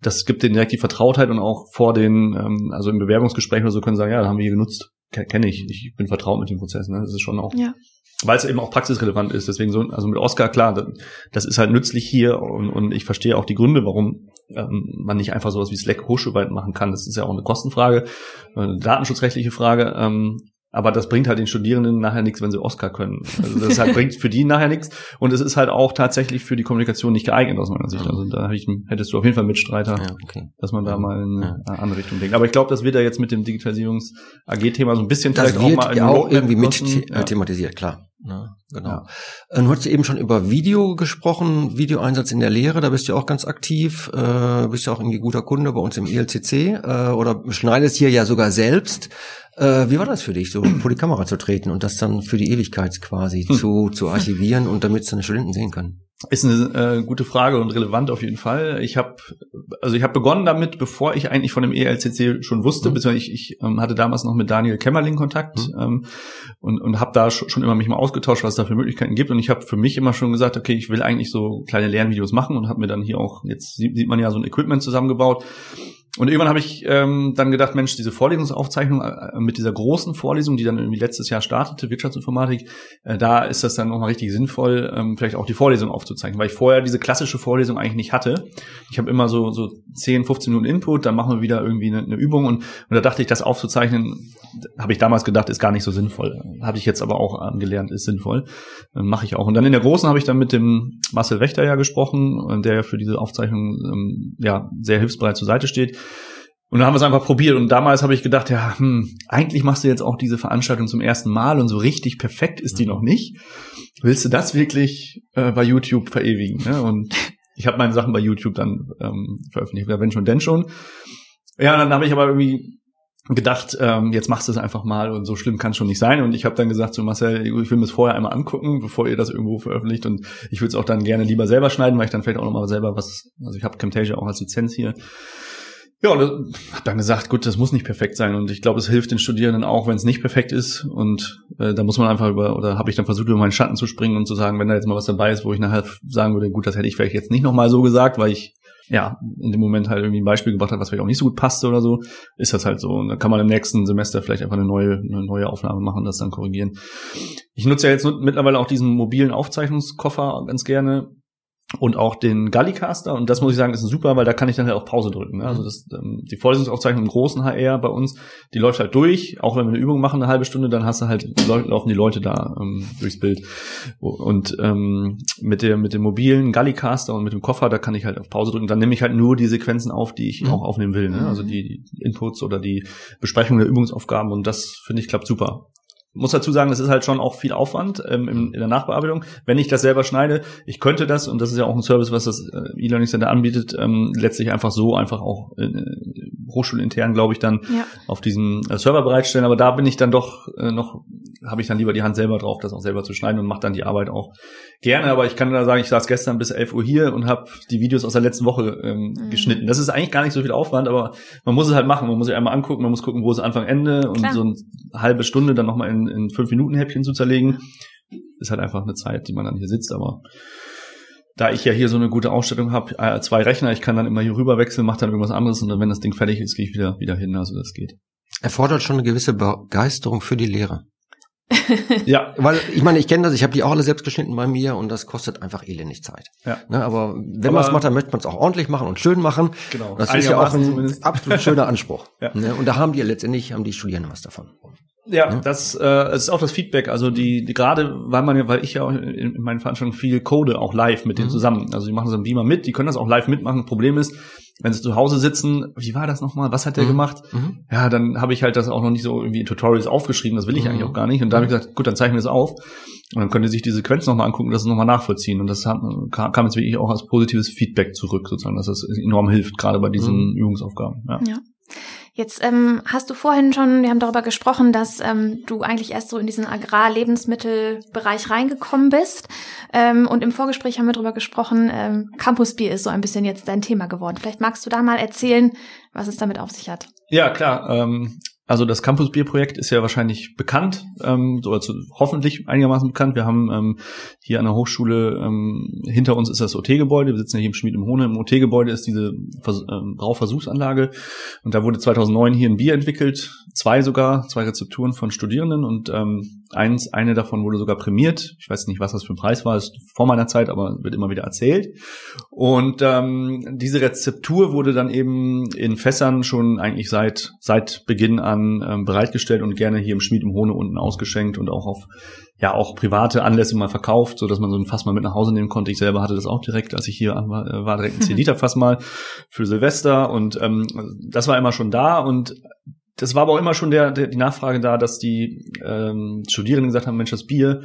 C: das gibt denen direkt die Vertrautheit und auch vor den, ähm, also im Bewerbungsgespräch oder so können sagen, ja, da haben wir hier genutzt, kenne ich, ich bin vertraut mit dem Prozess. Ne? Das ist schon auch ja weil es eben auch praxisrelevant ist. Deswegen so, also mit Oscar, klar, das ist halt nützlich hier und, und ich verstehe auch die Gründe, warum ähm, man nicht einfach sowas wie Slack hochschulweit machen kann. Das ist ja auch eine Kostenfrage, eine datenschutzrechtliche Frage. Ähm, Aber das bringt halt den Studierenden nachher nichts, wenn sie Oscar können. Also das halt bringt für die nachher nichts. Und es ist halt auch tatsächlich für die Kommunikation nicht geeignet aus meiner Sicht. Also da ich, hättest du auf jeden Fall Mitstreiter, ja, okay. dass man da mal in eine ja. andere Richtung denkt. Aber ich glaube, das wird ja jetzt mit dem Digitalisierungs-AG-Thema so ein bisschen
B: das vielleicht auch mal in auch irgendwie mit ja. thematisiert, klar. Ja, genau. Ja. Du hast eben schon über Video gesprochen, Videoeinsatz in der Lehre, da bist du auch ganz aktiv, äh, bist ja auch irgendwie guter Kunde bei uns im ILCC äh, oder schneidest hier ja sogar selbst. Äh, wie war das für dich, so vor die Kamera zu treten und das dann für die Ewigkeit quasi hm. zu, zu archivieren und damit es deine Studenten sehen können?
C: Ist eine äh, gute Frage und relevant auf jeden Fall. Ich habe also ich habe begonnen damit, bevor ich eigentlich von dem ELCC schon wusste, mhm. beziehungsweise ich, ich ähm, hatte damals noch mit Daniel Kämmerling Kontakt mhm. ähm, und, und habe da schon immer mich mal ausgetauscht, was es da für Möglichkeiten gibt. Und ich habe für mich immer schon gesagt, okay, ich will eigentlich so kleine Lernvideos machen und habe mir dann hier auch, jetzt sieht man ja so ein Equipment zusammengebaut und irgendwann habe ich ähm, dann gedacht, Mensch, diese Vorlesungsaufzeichnung äh, mit dieser großen Vorlesung, die dann irgendwie letztes Jahr startete, Wirtschaftsinformatik, äh, da ist das dann nochmal richtig sinnvoll, ähm, vielleicht auch die Vorlesung aufzuzeichnen, weil ich vorher diese klassische Vorlesung eigentlich nicht hatte. Ich habe immer so so 10, 15 Minuten Input, dann machen wir wieder irgendwie eine, eine Übung und, und da dachte ich, das aufzuzeichnen, habe ich damals gedacht, ist gar nicht so sinnvoll. Habe ich jetzt aber auch angelernt, ist sinnvoll. Äh, Mache ich auch. Und dann in der großen habe ich dann mit dem Marcel Wächter ja gesprochen, der ja für diese Aufzeichnung ähm, ja sehr hilfsbereit zur Seite steht. Und dann haben wir es einfach probiert. Und damals habe ich gedacht, ja, hm, eigentlich machst du jetzt auch diese Veranstaltung zum ersten Mal und so richtig perfekt ist die noch nicht. Willst du das wirklich äh, bei YouTube verewigen? Ne? Und ich habe meine Sachen bei YouTube dann ähm, veröffentlicht. Wenn schon, denn schon. Ja, dann habe ich aber irgendwie gedacht, ähm, jetzt machst du es einfach mal und so schlimm kann es schon nicht sein. Und ich habe dann gesagt zu Marcel, ich will mir es vorher einmal angucken, bevor ihr das irgendwo veröffentlicht. Und ich würde es auch dann gerne lieber selber schneiden, weil ich dann vielleicht auch nochmal selber was, also ich habe Camtasia auch als Lizenz hier. Ja, und habe dann gesagt, gut, das muss nicht perfekt sein. Und ich glaube, es hilft den Studierenden auch, wenn es nicht perfekt ist. Und äh, da muss man einfach über, oder habe ich dann versucht, über meinen Schatten zu springen und zu sagen, wenn da jetzt mal was dabei ist, wo ich nachher sagen würde, gut, das hätte ich vielleicht jetzt nicht nochmal so gesagt, weil ich ja, in dem Moment halt irgendwie ein Beispiel gebracht hat, was vielleicht auch nicht so gut passte oder so, ist das halt so. Und dann kann man im nächsten Semester vielleicht einfach eine neue, eine neue Aufnahme machen und das dann korrigieren. Ich nutze ja jetzt mittlerweile auch diesen mobilen Aufzeichnungskoffer ganz gerne und auch den Gallicaster und das muss ich sagen ist super, weil da kann ich dann halt auch Pause drücken. Ne? Also das, ähm, die Vorlesungsaufzeichnung im großen HR bei uns, die läuft halt durch. Auch wenn wir eine Übung machen, eine halbe Stunde, dann hast du halt laufen die Leute da ähm, durchs Bild. Und ähm, mit der mit dem mobilen Gallicaster und mit dem Koffer, da kann ich halt auf Pause drücken. Dann nehme ich halt nur die Sequenzen auf, die ich mhm. auch aufnehmen will. Ne? Also die, die Inputs oder die Besprechung der Übungsaufgaben und das finde ich klappt super muss dazu sagen, das ist halt schon auch viel Aufwand ähm, in, in der Nachbearbeitung. Wenn ich das selber schneide, ich könnte das, und das ist ja auch ein Service, was das äh, E-Learning Center anbietet, ähm, letztlich einfach so, einfach auch äh, hochschulintern, glaube ich, dann ja. auf diesem äh, Server bereitstellen. Aber da bin ich dann doch äh, noch, habe ich dann lieber die Hand selber drauf, das auch selber zu schneiden und mache dann die Arbeit auch gerne. Aber ich kann da sagen, ich saß gestern bis 11 Uhr hier und habe die Videos aus der letzten Woche ähm, mhm. geschnitten. Das ist eigentlich gar nicht so viel Aufwand, aber man muss es halt machen. Man muss sich einmal angucken, man muss gucken, wo ist Anfang, Ende und Klar. so eine halbe Stunde dann nochmal in, in fünf Minuten Häppchen zu zerlegen. Ist halt einfach eine Zeit, die man dann hier sitzt, aber da ich ja hier so eine gute Ausstattung habe, äh, zwei Rechner, ich kann dann immer hier rüber wechseln, mache dann irgendwas anderes und dann, wenn das Ding fertig ist, gehe ich wieder, wieder hin. Also das geht.
B: Erfordert schon eine gewisse Begeisterung für die Lehre. ja. Weil ich meine, ich kenne das, ich habe die auch alle selbst geschnitten bei mir und das kostet einfach elendig Zeit. Ja. Ne, aber wenn man es macht, dann möchte man es auch ordentlich machen und schön machen. Genau. Das ist ja auch ein zumindest. absolut schöner Anspruch. ja. Ne, und da haben die letztendlich, haben die Studierenden was davon.
C: Ja, ja, das äh, ist auch das Feedback. Also die, die gerade, weil man ja, weil ich ja auch in, in meinen Veranstaltungen viel code auch live mit denen mhm. zusammen. Also die machen so ein Beamer mit, die können das auch live mitmachen. Problem ist, wenn sie zu Hause sitzen, wie war das nochmal? Was hat der mhm. gemacht? Mhm. Ja, dann habe ich halt das auch noch nicht so irgendwie in Tutorials aufgeschrieben. Das will ich mhm. eigentlich auch gar nicht. Und da habe ich gesagt, gut, dann zeichnen wir es auf. Und dann könnt ihr sich die Sequenz nochmal angucken und das nochmal nachvollziehen. Und das hat, kam jetzt wirklich auch als positives Feedback zurück, sozusagen, dass das enorm hilft, gerade bei diesen mhm. Übungsaufgaben. Ja. ja.
A: Jetzt ähm, hast du vorhin schon, wir haben darüber gesprochen, dass ähm, du eigentlich erst so in diesen Agrar-Lebensmittelbereich reingekommen bist. Ähm, und im Vorgespräch haben wir darüber gesprochen, ähm, Campusbier ist so ein bisschen jetzt dein Thema geworden. Vielleicht magst du da mal erzählen, was es damit auf sich hat.
C: Ja, klar. Ähm, also das Campus Bier Projekt ist ja wahrscheinlich bekannt, ähm, so also hoffentlich einigermaßen bekannt. Wir haben ähm, hier an der Hochschule ähm, hinter uns ist das OT-Gebäude. Wir sitzen ja hier im Schmied im Hohne. Im OT-Gebäude ist diese Vers ähm, Brauversuchsanlage und da wurde 2009 hier ein Bier entwickelt, zwei sogar, zwei Rezepturen von Studierenden und ähm, Eins, eine davon wurde sogar prämiert. Ich weiß nicht, was das für ein Preis war, ist vor meiner Zeit, aber wird immer wieder erzählt. Und ähm, diese Rezeptur wurde dann eben in Fässern schon eigentlich seit seit Beginn an ähm, bereitgestellt und gerne hier im Schmied im Hohne unten ausgeschenkt und auch auf ja auch private Anlässe mal verkauft, so dass man so ein Fass mal mit nach Hause nehmen konnte. Ich selber hatte das auch direkt, als ich hier war, äh, war direkt ein 10 Liter Fass mal für Silvester und ähm, das war immer schon da und das war aber auch immer schon der, der die Nachfrage da, dass die ähm, Studierenden gesagt haben, Mensch, das Bier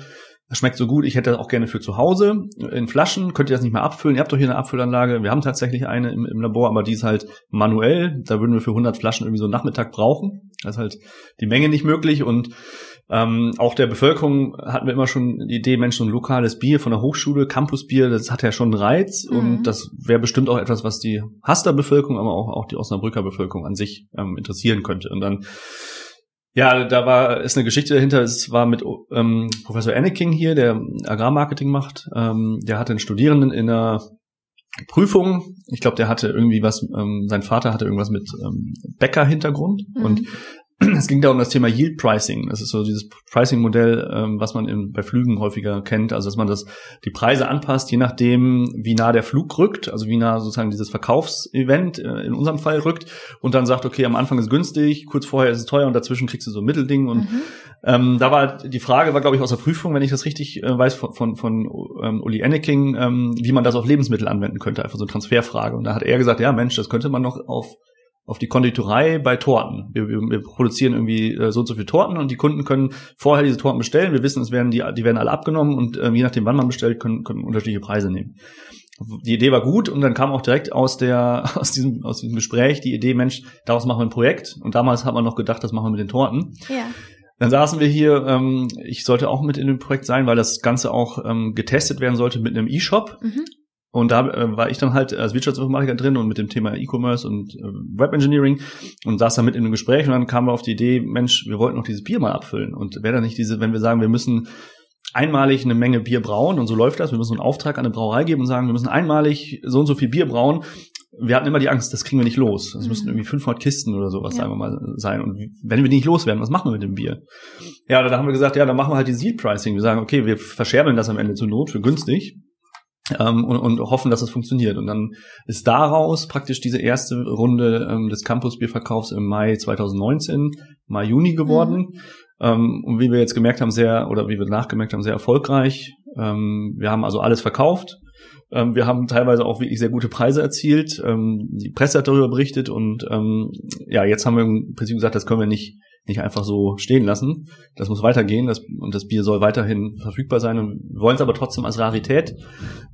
C: das schmeckt so gut, ich hätte das auch gerne für zu Hause in Flaschen, könnt ihr das nicht mehr abfüllen, ihr habt doch hier eine Abfüllanlage, wir haben tatsächlich eine im, im Labor, aber die ist halt manuell, da würden wir für 100 Flaschen irgendwie so einen Nachmittag brauchen, da ist halt die Menge nicht möglich und ähm, auch der Bevölkerung hatten wir immer schon die Idee, Mensch, so ein lokales Bier von der Hochschule, Campusbier, das hat ja schon einen Reiz mhm. und das wäre bestimmt auch etwas, was die Haster Bevölkerung, aber auch, auch die Osnabrücker Bevölkerung an sich ähm, interessieren könnte. Und dann ja, da war ist eine Geschichte dahinter. Es war mit ähm, Professor Anneking hier, der Agrarmarketing macht. Ähm, der hatte einen Studierenden in einer Prüfung. Ich glaube, der hatte irgendwie was. Ähm, sein Vater hatte irgendwas mit ähm, Bäcker-Hintergrund mhm. und es ging da um das Thema Yield Pricing. Das ist so dieses Pricing-Modell, ähm, was man in, bei Flügen häufiger kennt. Also dass man das die Preise anpasst, je nachdem, wie nah der Flug rückt, also wie nah sozusagen dieses Verkaufsevent äh, in unserem Fall rückt und dann sagt, okay, am Anfang ist günstig, kurz vorher ist es teuer und dazwischen kriegst du so ein Mittelding. Und mhm. ähm, da war die Frage, war glaube ich aus der Prüfung, wenn ich das richtig äh, weiß, von, von, von ähm, Uli Enneking, ähm, wie man das auf Lebensmittel anwenden könnte, einfach so eine Transferfrage. Und da hat er gesagt, ja Mensch, das könnte man noch auf auf die Konditorei bei Torten. Wir, wir, wir produzieren irgendwie äh, so und so viele Torten und die Kunden können vorher diese Torten bestellen. Wir wissen, es werden die, die werden alle abgenommen und ähm, je nachdem, wann man bestellt, können, können unterschiedliche Preise nehmen. Die Idee war gut und dann kam auch direkt aus der aus diesem aus diesem Gespräch die Idee, Mensch, daraus machen wir ein Projekt. Und damals hat man noch gedacht, das machen wir mit den Torten. Ja. Dann saßen wir hier, ähm, ich sollte auch mit in dem Projekt sein, weil das Ganze auch ähm, getestet werden sollte mit einem E-Shop. Mhm. Und da äh, war ich dann halt als Wirtschaftsinformatiker drin und mit dem Thema E-Commerce und äh, Web Engineering und saß da mit in einem Gespräch und dann kamen wir auf die Idee, Mensch, wir wollten noch dieses Bier mal abfüllen. Und wäre da nicht diese, wenn wir sagen, wir müssen einmalig eine Menge Bier brauen und so läuft das, wir müssen einen Auftrag an eine Brauerei geben und sagen, wir müssen einmalig so und so viel Bier brauen. Wir hatten immer die Angst, das kriegen wir nicht los. Das mhm. müssten irgendwie 500 Kisten oder sowas, ja. sagen wir mal, sein. Und wenn wir die nicht loswerden, was machen wir mit dem Bier? Ja, da haben wir gesagt, ja, dann machen wir halt die Seed Pricing. Wir sagen, okay, wir verscherbeln das am Ende zur Not für günstig ähm, und, und hoffen, dass es funktioniert. Und dann ist daraus praktisch diese erste Runde ähm, des Campus-Bierverkaufs im Mai 2019, Mai, Juni geworden. Mhm. Ähm, und wie wir jetzt gemerkt haben, sehr, oder wie wir nachgemerkt haben, sehr erfolgreich. Ähm, wir haben also alles verkauft. Ähm, wir haben teilweise auch wirklich sehr gute Preise erzielt. Ähm, die Presse hat darüber berichtet und ähm, ja, jetzt haben wir im Prinzip gesagt, das können wir nicht nicht einfach so stehen lassen. Das muss weitergehen das, und das Bier soll weiterhin verfügbar sein. Und wollen es aber trotzdem als Rarität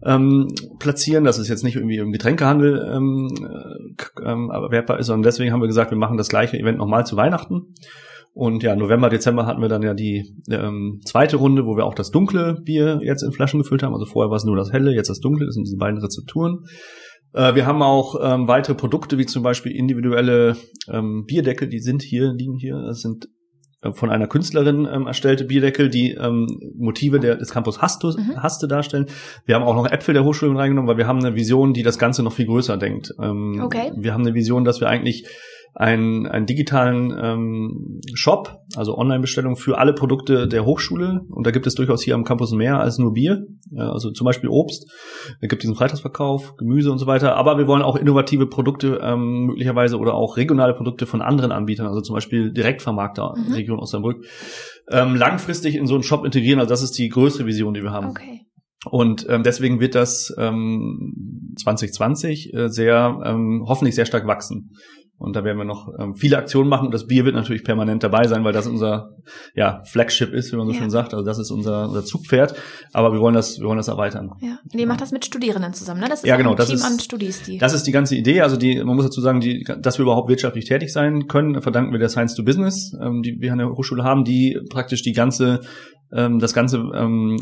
C: ähm, platzieren, dass es jetzt nicht irgendwie im Getränkehandel ähm, äh, ähm, erwerbbar ist. Und deswegen haben wir gesagt, wir machen das gleiche Event nochmal zu Weihnachten. Und ja, November, Dezember hatten wir dann ja die ähm, zweite Runde, wo wir auch das dunkle Bier jetzt in Flaschen gefüllt haben. Also vorher war es nur das helle, jetzt das dunkle. Das sind diese beiden Rezepturen. Äh, wir haben auch ähm, weitere Produkte, wie zum Beispiel individuelle ähm, Bierdeckel, die sind hier, liegen hier. Das sind äh, von einer Künstlerin ähm, erstellte Bierdeckel, die ähm, Motive der, des Campus Hastus, mhm. Haste darstellen. Wir haben auch noch Äpfel der Hochschule reingenommen, weil wir haben eine Vision, die das Ganze noch viel größer denkt. Ähm, okay. Wir haben eine Vision, dass wir eigentlich einen, einen digitalen ähm, Shop, also Online-Bestellung für alle Produkte der Hochschule. Und da gibt es durchaus hier am Campus mehr als nur Bier, ja, also zum Beispiel Obst. Da gibt es diesen Freitagsverkauf, Gemüse und so weiter. Aber wir wollen auch innovative Produkte ähm, möglicherweise oder auch regionale Produkte von anderen Anbietern, also zum Beispiel Direktvermarkter mhm. Region Osnabrück, ähm, langfristig in so einen Shop integrieren. Also das ist die größere Vision, die wir haben. Okay. Und ähm, deswegen wird das ähm, 2020 äh, sehr, ähm, hoffentlich sehr stark wachsen. Und da werden wir noch ähm, viele Aktionen machen. Und das Bier wird natürlich permanent dabei sein, weil das unser ja, Flagship ist, wie man so ja. schön sagt. Also das ist unser, unser Zugpferd. Aber wir wollen das, wir wollen das erweitern.
A: Ja. Und ihr macht das mit Studierenden zusammen, ne?
C: Das ist ja, genau,
A: ein
C: das
A: Team
C: ist,
A: an Studis, die.
C: Das ist die ganze Idee. Also die, man muss dazu sagen, die, dass wir überhaupt wirtschaftlich tätig sein können, verdanken wir der Science to Business, ähm, die wir an der Hochschule haben, die praktisch die ganze ähm, das ganze ähm,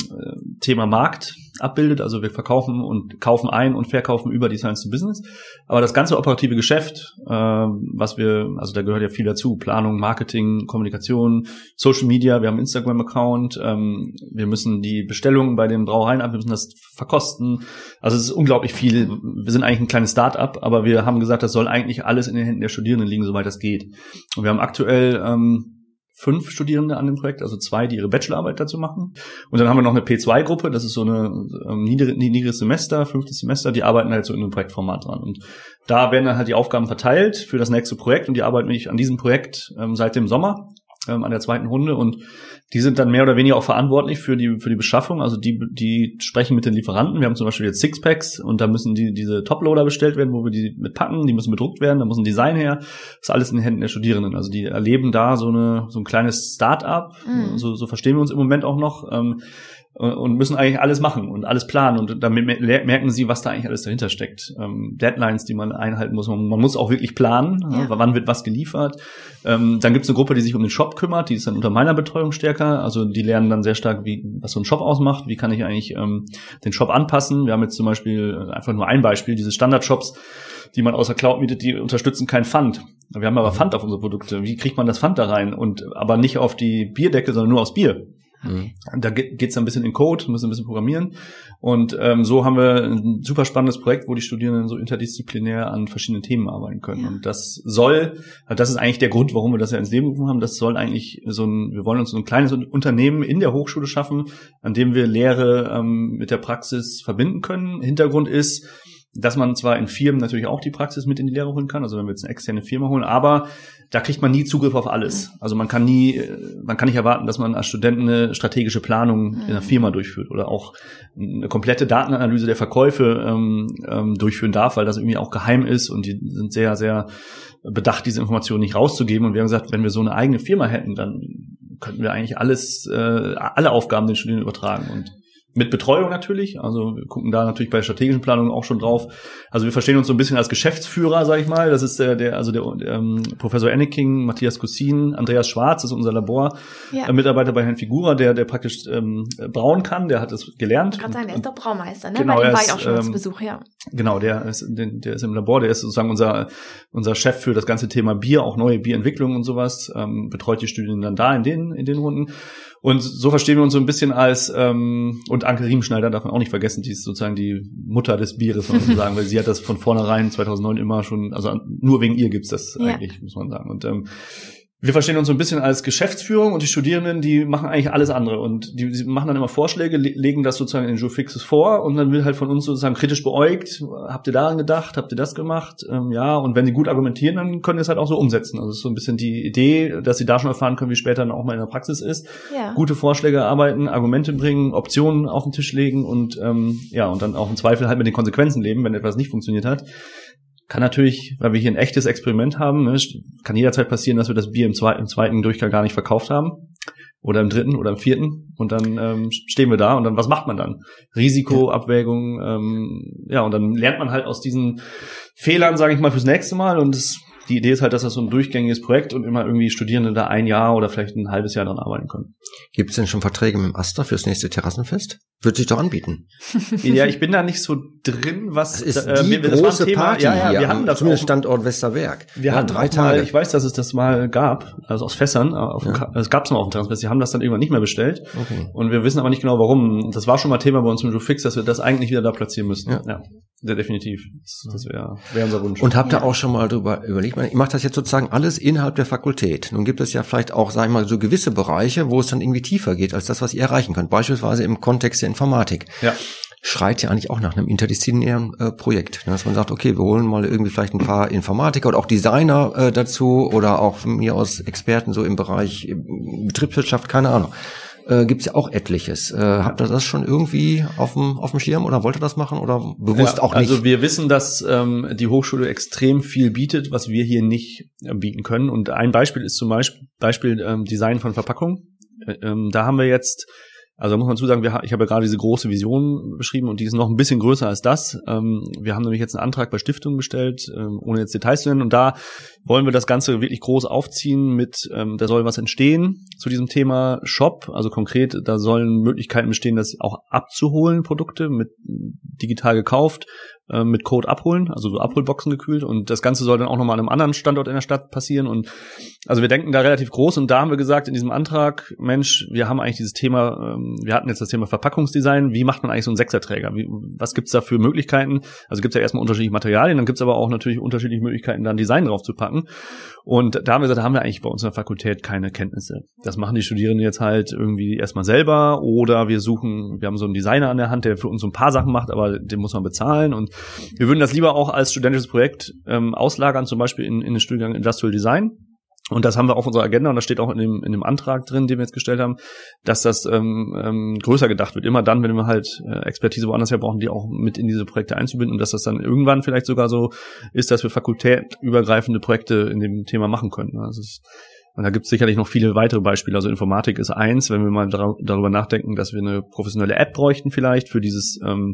C: Thema Markt abbildet. Also wir verkaufen und kaufen ein und verkaufen über die Science to Business. Aber das ganze operative Geschäft, ähm, was wir, also da gehört ja viel dazu, Planung, Marketing, Kommunikation, Social Media, wir haben Instagram-Account, ähm, wir müssen die Bestellungen bei den Brauereien ab, wir müssen das verkosten. Also es ist unglaublich viel. Wir sind eigentlich ein kleines Start-up, aber wir haben gesagt, das soll eigentlich alles in den Händen der Studierenden liegen, soweit das geht. Und wir haben aktuell ähm, fünf Studierende an dem Projekt, also zwei, die ihre Bachelorarbeit dazu machen. Und dann haben wir noch eine P2-Gruppe, das ist so eine ähm, niedrig, niedriges Semester, fünftes Semester, die arbeiten halt so in einem Projektformat dran. Und da werden dann halt die Aufgaben verteilt für das nächste Projekt und die arbeiten mich an diesem Projekt ähm, seit dem Sommer ähm, an der zweiten Runde und die sind dann mehr oder weniger auch verantwortlich für die für die Beschaffung. Also die die sprechen mit den Lieferanten. Wir haben zum Beispiel jetzt Sixpacks und da müssen die diese Toploader bestellt werden, wo wir die mitpacken. Die müssen bedruckt werden. Da muss ein Design her. Das ist alles in den Händen der Studierenden. Also die erleben da so eine so ein kleines Start-up. Mhm. So, so verstehen wir uns im Moment auch noch. Ähm, und müssen eigentlich alles machen und alles planen und damit merken sie, was da eigentlich alles dahinter steckt. Ähm, Deadlines, die man einhalten muss. Man, muss auch wirklich planen, ja. Ja, wann wird was geliefert. Ähm, dann gibt es eine Gruppe, die sich um den Shop kümmert, die ist dann unter meiner Betreuung stärker. Also die lernen dann sehr stark, wie was so ein Shop ausmacht, wie kann ich eigentlich ähm, den Shop anpassen. Wir haben jetzt zum Beispiel äh, einfach nur ein Beispiel, diese Standard-Shops, die man außer Cloud mietet, die unterstützen kein Pfand. Wir haben aber Pfand auf unsere Produkte. Wie kriegt man das Pfand da rein? Und aber nicht auf die Bierdecke, sondern nur aufs Bier. Mhm. Da geht es ein bisschen in Code, müssen ein bisschen programmieren. Und ähm, so haben wir ein super spannendes Projekt, wo die Studierenden so interdisziplinär an verschiedenen Themen arbeiten können. Ja. Und das soll, das ist eigentlich der Grund, warum wir das ja ins Leben gerufen haben. Das soll eigentlich so ein, wir wollen uns so ein kleines Unternehmen in der Hochschule schaffen, an dem wir Lehre ähm, mit der Praxis verbinden können. Hintergrund ist, dass man zwar in Firmen natürlich auch die Praxis mit in die Lehre holen kann, also wenn wir jetzt eine externe Firma holen, aber da kriegt man nie Zugriff auf alles. Also man kann nie, man kann nicht erwarten, dass man als Student eine strategische Planung in einer Firma durchführt oder auch eine komplette Datenanalyse der Verkäufe ähm, ähm, durchführen darf, weil das irgendwie auch geheim ist und die sind sehr, sehr bedacht, diese Informationen nicht rauszugeben. Und wir haben gesagt, wenn wir so eine eigene Firma hätten, dann könnten wir eigentlich alles, äh, alle Aufgaben den Studierenden übertragen und mit Betreuung natürlich. Also wir gucken da natürlich bei strategischen Planungen auch schon drauf. Also wir verstehen uns so ein bisschen als Geschäftsführer, sage ich mal. Das ist der, der also der ähm, Professor Enneking, Matthias Kussin, Andreas Schwarz ist unser Labormitarbeiter ja. äh, bei Herrn Figura, der der praktisch ähm, brauen kann. Der hat es gelernt.
A: Kann sagen, er ist doch Braumeister, ne?
C: Genau,
A: bei
C: dem
A: war ich auch schon ähm, zu Besuch, ja.
C: Genau, der ist, der, der ist im Labor, der ist sozusagen unser unser Chef für das ganze Thema Bier, auch neue Bierentwicklung und sowas. Ähm, betreut die Studien dann da in den in den Runden. Und so verstehen wir uns so ein bisschen als, ähm, und Anke Riemenschneider darf man auch nicht vergessen, die ist sozusagen die Mutter des Bieres, muss man sagen, weil sie hat das von vornherein 2009 immer schon, also nur wegen ihr gibt's das ja. eigentlich, muss man sagen. Und ähm, wir verstehen uns so ein bisschen als Geschäftsführung und die Studierenden, die machen eigentlich alles andere und die, die machen dann immer Vorschläge, legen das sozusagen in den vor und dann wird halt von uns sozusagen kritisch beäugt. Habt ihr daran gedacht? Habt ihr das gemacht? Ähm, ja, und wenn sie gut argumentieren, dann können sie es halt auch so umsetzen. Also es ist so ein bisschen die Idee, dass sie da schon erfahren können, wie später dann auch mal in der Praxis ist. Ja. Gute Vorschläge arbeiten, Argumente bringen, Optionen auf den Tisch legen und ähm, ja, und dann auch im Zweifel halt mit den Konsequenzen leben, wenn etwas nicht funktioniert hat. Kann natürlich, weil wir hier ein echtes Experiment haben, ne, kann jederzeit passieren, dass wir das Bier im, zweiten, im zweiten Durchgang gar nicht verkauft haben. Oder im dritten oder im vierten. Und dann ähm, stehen wir da und dann, was macht man dann? Risikoabwägung, ähm, ja, und dann lernt man halt aus diesen Fehlern, sage ich mal, fürs nächste Mal. Und es die Idee ist halt, dass das so ein durchgängiges Projekt und immer irgendwie Studierende da ein Jahr oder vielleicht ein halbes Jahr dran arbeiten können.
B: Gibt es denn schon Verträge mit dem Asta fürs nächste Terrassenfest? Wird sich doch anbieten.
C: ja, ich bin da nicht so drin, was
B: das ist äh, die wir, große Thema, Party
C: ja, ja, wir haben das
B: zumindest Standort Westerberg.
C: Wir ja, hatten drei Tage. Mal, ich weiß, dass es das mal gab, also aus Fässern, äh, auf ja. es gab es mal auf dem Terrassenfest. Sie haben das dann irgendwann nicht mehr bestellt okay. und wir wissen aber nicht genau, warum. Das war schon mal Thema bei uns im Fix, dass wir das eigentlich wieder da platzieren müssen. Ja, ja definitiv. Das, das wäre wär unser Wunsch.
B: Und habt ihr auch schon mal drüber überlegt? Ich mache das jetzt sozusagen alles innerhalb der Fakultät. Nun gibt es ja vielleicht auch, sagen wir mal, so gewisse Bereiche, wo es dann irgendwie tiefer geht als das, was ihr erreichen könnt. Beispielsweise im Kontext der Informatik. Ja schreit ja eigentlich auch nach einem interdisziplinären äh, Projekt. Ne? Dass man sagt, okay, wir holen mal irgendwie vielleicht ein paar Informatiker oder auch Designer äh, dazu oder auch von mir aus Experten so im Bereich Betriebswirtschaft, keine Ahnung äh, gibt es ja auch etliches. Äh, habt ihr das schon irgendwie auf dem, auf dem Schirm oder wollt ihr das machen oder bewusst ja, auch nicht?
C: Also wir wissen, dass ähm, die Hochschule extrem viel bietet, was wir hier nicht äh, bieten können. Und ein Beispiel ist zum Beispiel, Beispiel ähm, Design von Verpackungen. Äh, ähm, da haben wir jetzt also muss man zu sagen, ich habe ja gerade diese große Vision beschrieben und die ist noch ein bisschen größer als das. Ähm, wir haben nämlich jetzt einen Antrag bei Stiftungen gestellt, ähm, ohne jetzt Details zu nennen. Und da wollen wir das Ganze wirklich groß aufziehen mit, ähm, da soll was entstehen zu diesem Thema Shop. Also konkret, da sollen Möglichkeiten bestehen, das auch abzuholen, Produkte mit digital gekauft, äh, mit Code abholen, also so Abholboxen gekühlt. Und das Ganze soll dann auch nochmal an einem anderen Standort in der Stadt passieren. Und also wir denken da relativ groß. Und da haben wir gesagt in diesem Antrag, Mensch, wir haben eigentlich dieses Thema, ähm, wir hatten jetzt das Thema Verpackungsdesign, wie macht man eigentlich so einen Sechserträger, wie, was gibt's da für Möglichkeiten, also gibt's ja erstmal unterschiedliche Materialien, dann gibt's aber auch natürlich unterschiedliche Möglichkeiten, da ein Design drauf zu packen Und da haben wir gesagt, da haben wir eigentlich bei uns in der Fakultät keine Kenntnisse. Das machen die Studierenden jetzt halt irgendwie erstmal selber oder wir suchen, wir haben so einen Designer an der Hand, der für uns so ein paar Sachen macht, aber den muss man bezahlen. Und wir würden das lieber auch als studentisches Projekt ähm, auslagern, zum Beispiel in, in den Studiengang Industrial Design und das haben wir auf unserer Agenda und das steht auch in dem, in dem Antrag drin, den wir jetzt gestellt haben, dass das ähm, ähm, größer gedacht wird. Immer dann, wenn wir halt äh, Expertise woanders her brauchen, die auch mit in diese Projekte einzubinden und dass das dann irgendwann vielleicht sogar so ist, dass wir fakultätübergreifende Projekte in dem Thema machen können. Also es und da gibt es sicherlich noch viele weitere Beispiele. Also Informatik ist eins, wenn wir mal darüber nachdenken, dass wir eine professionelle App bräuchten vielleicht für dieses, ähm,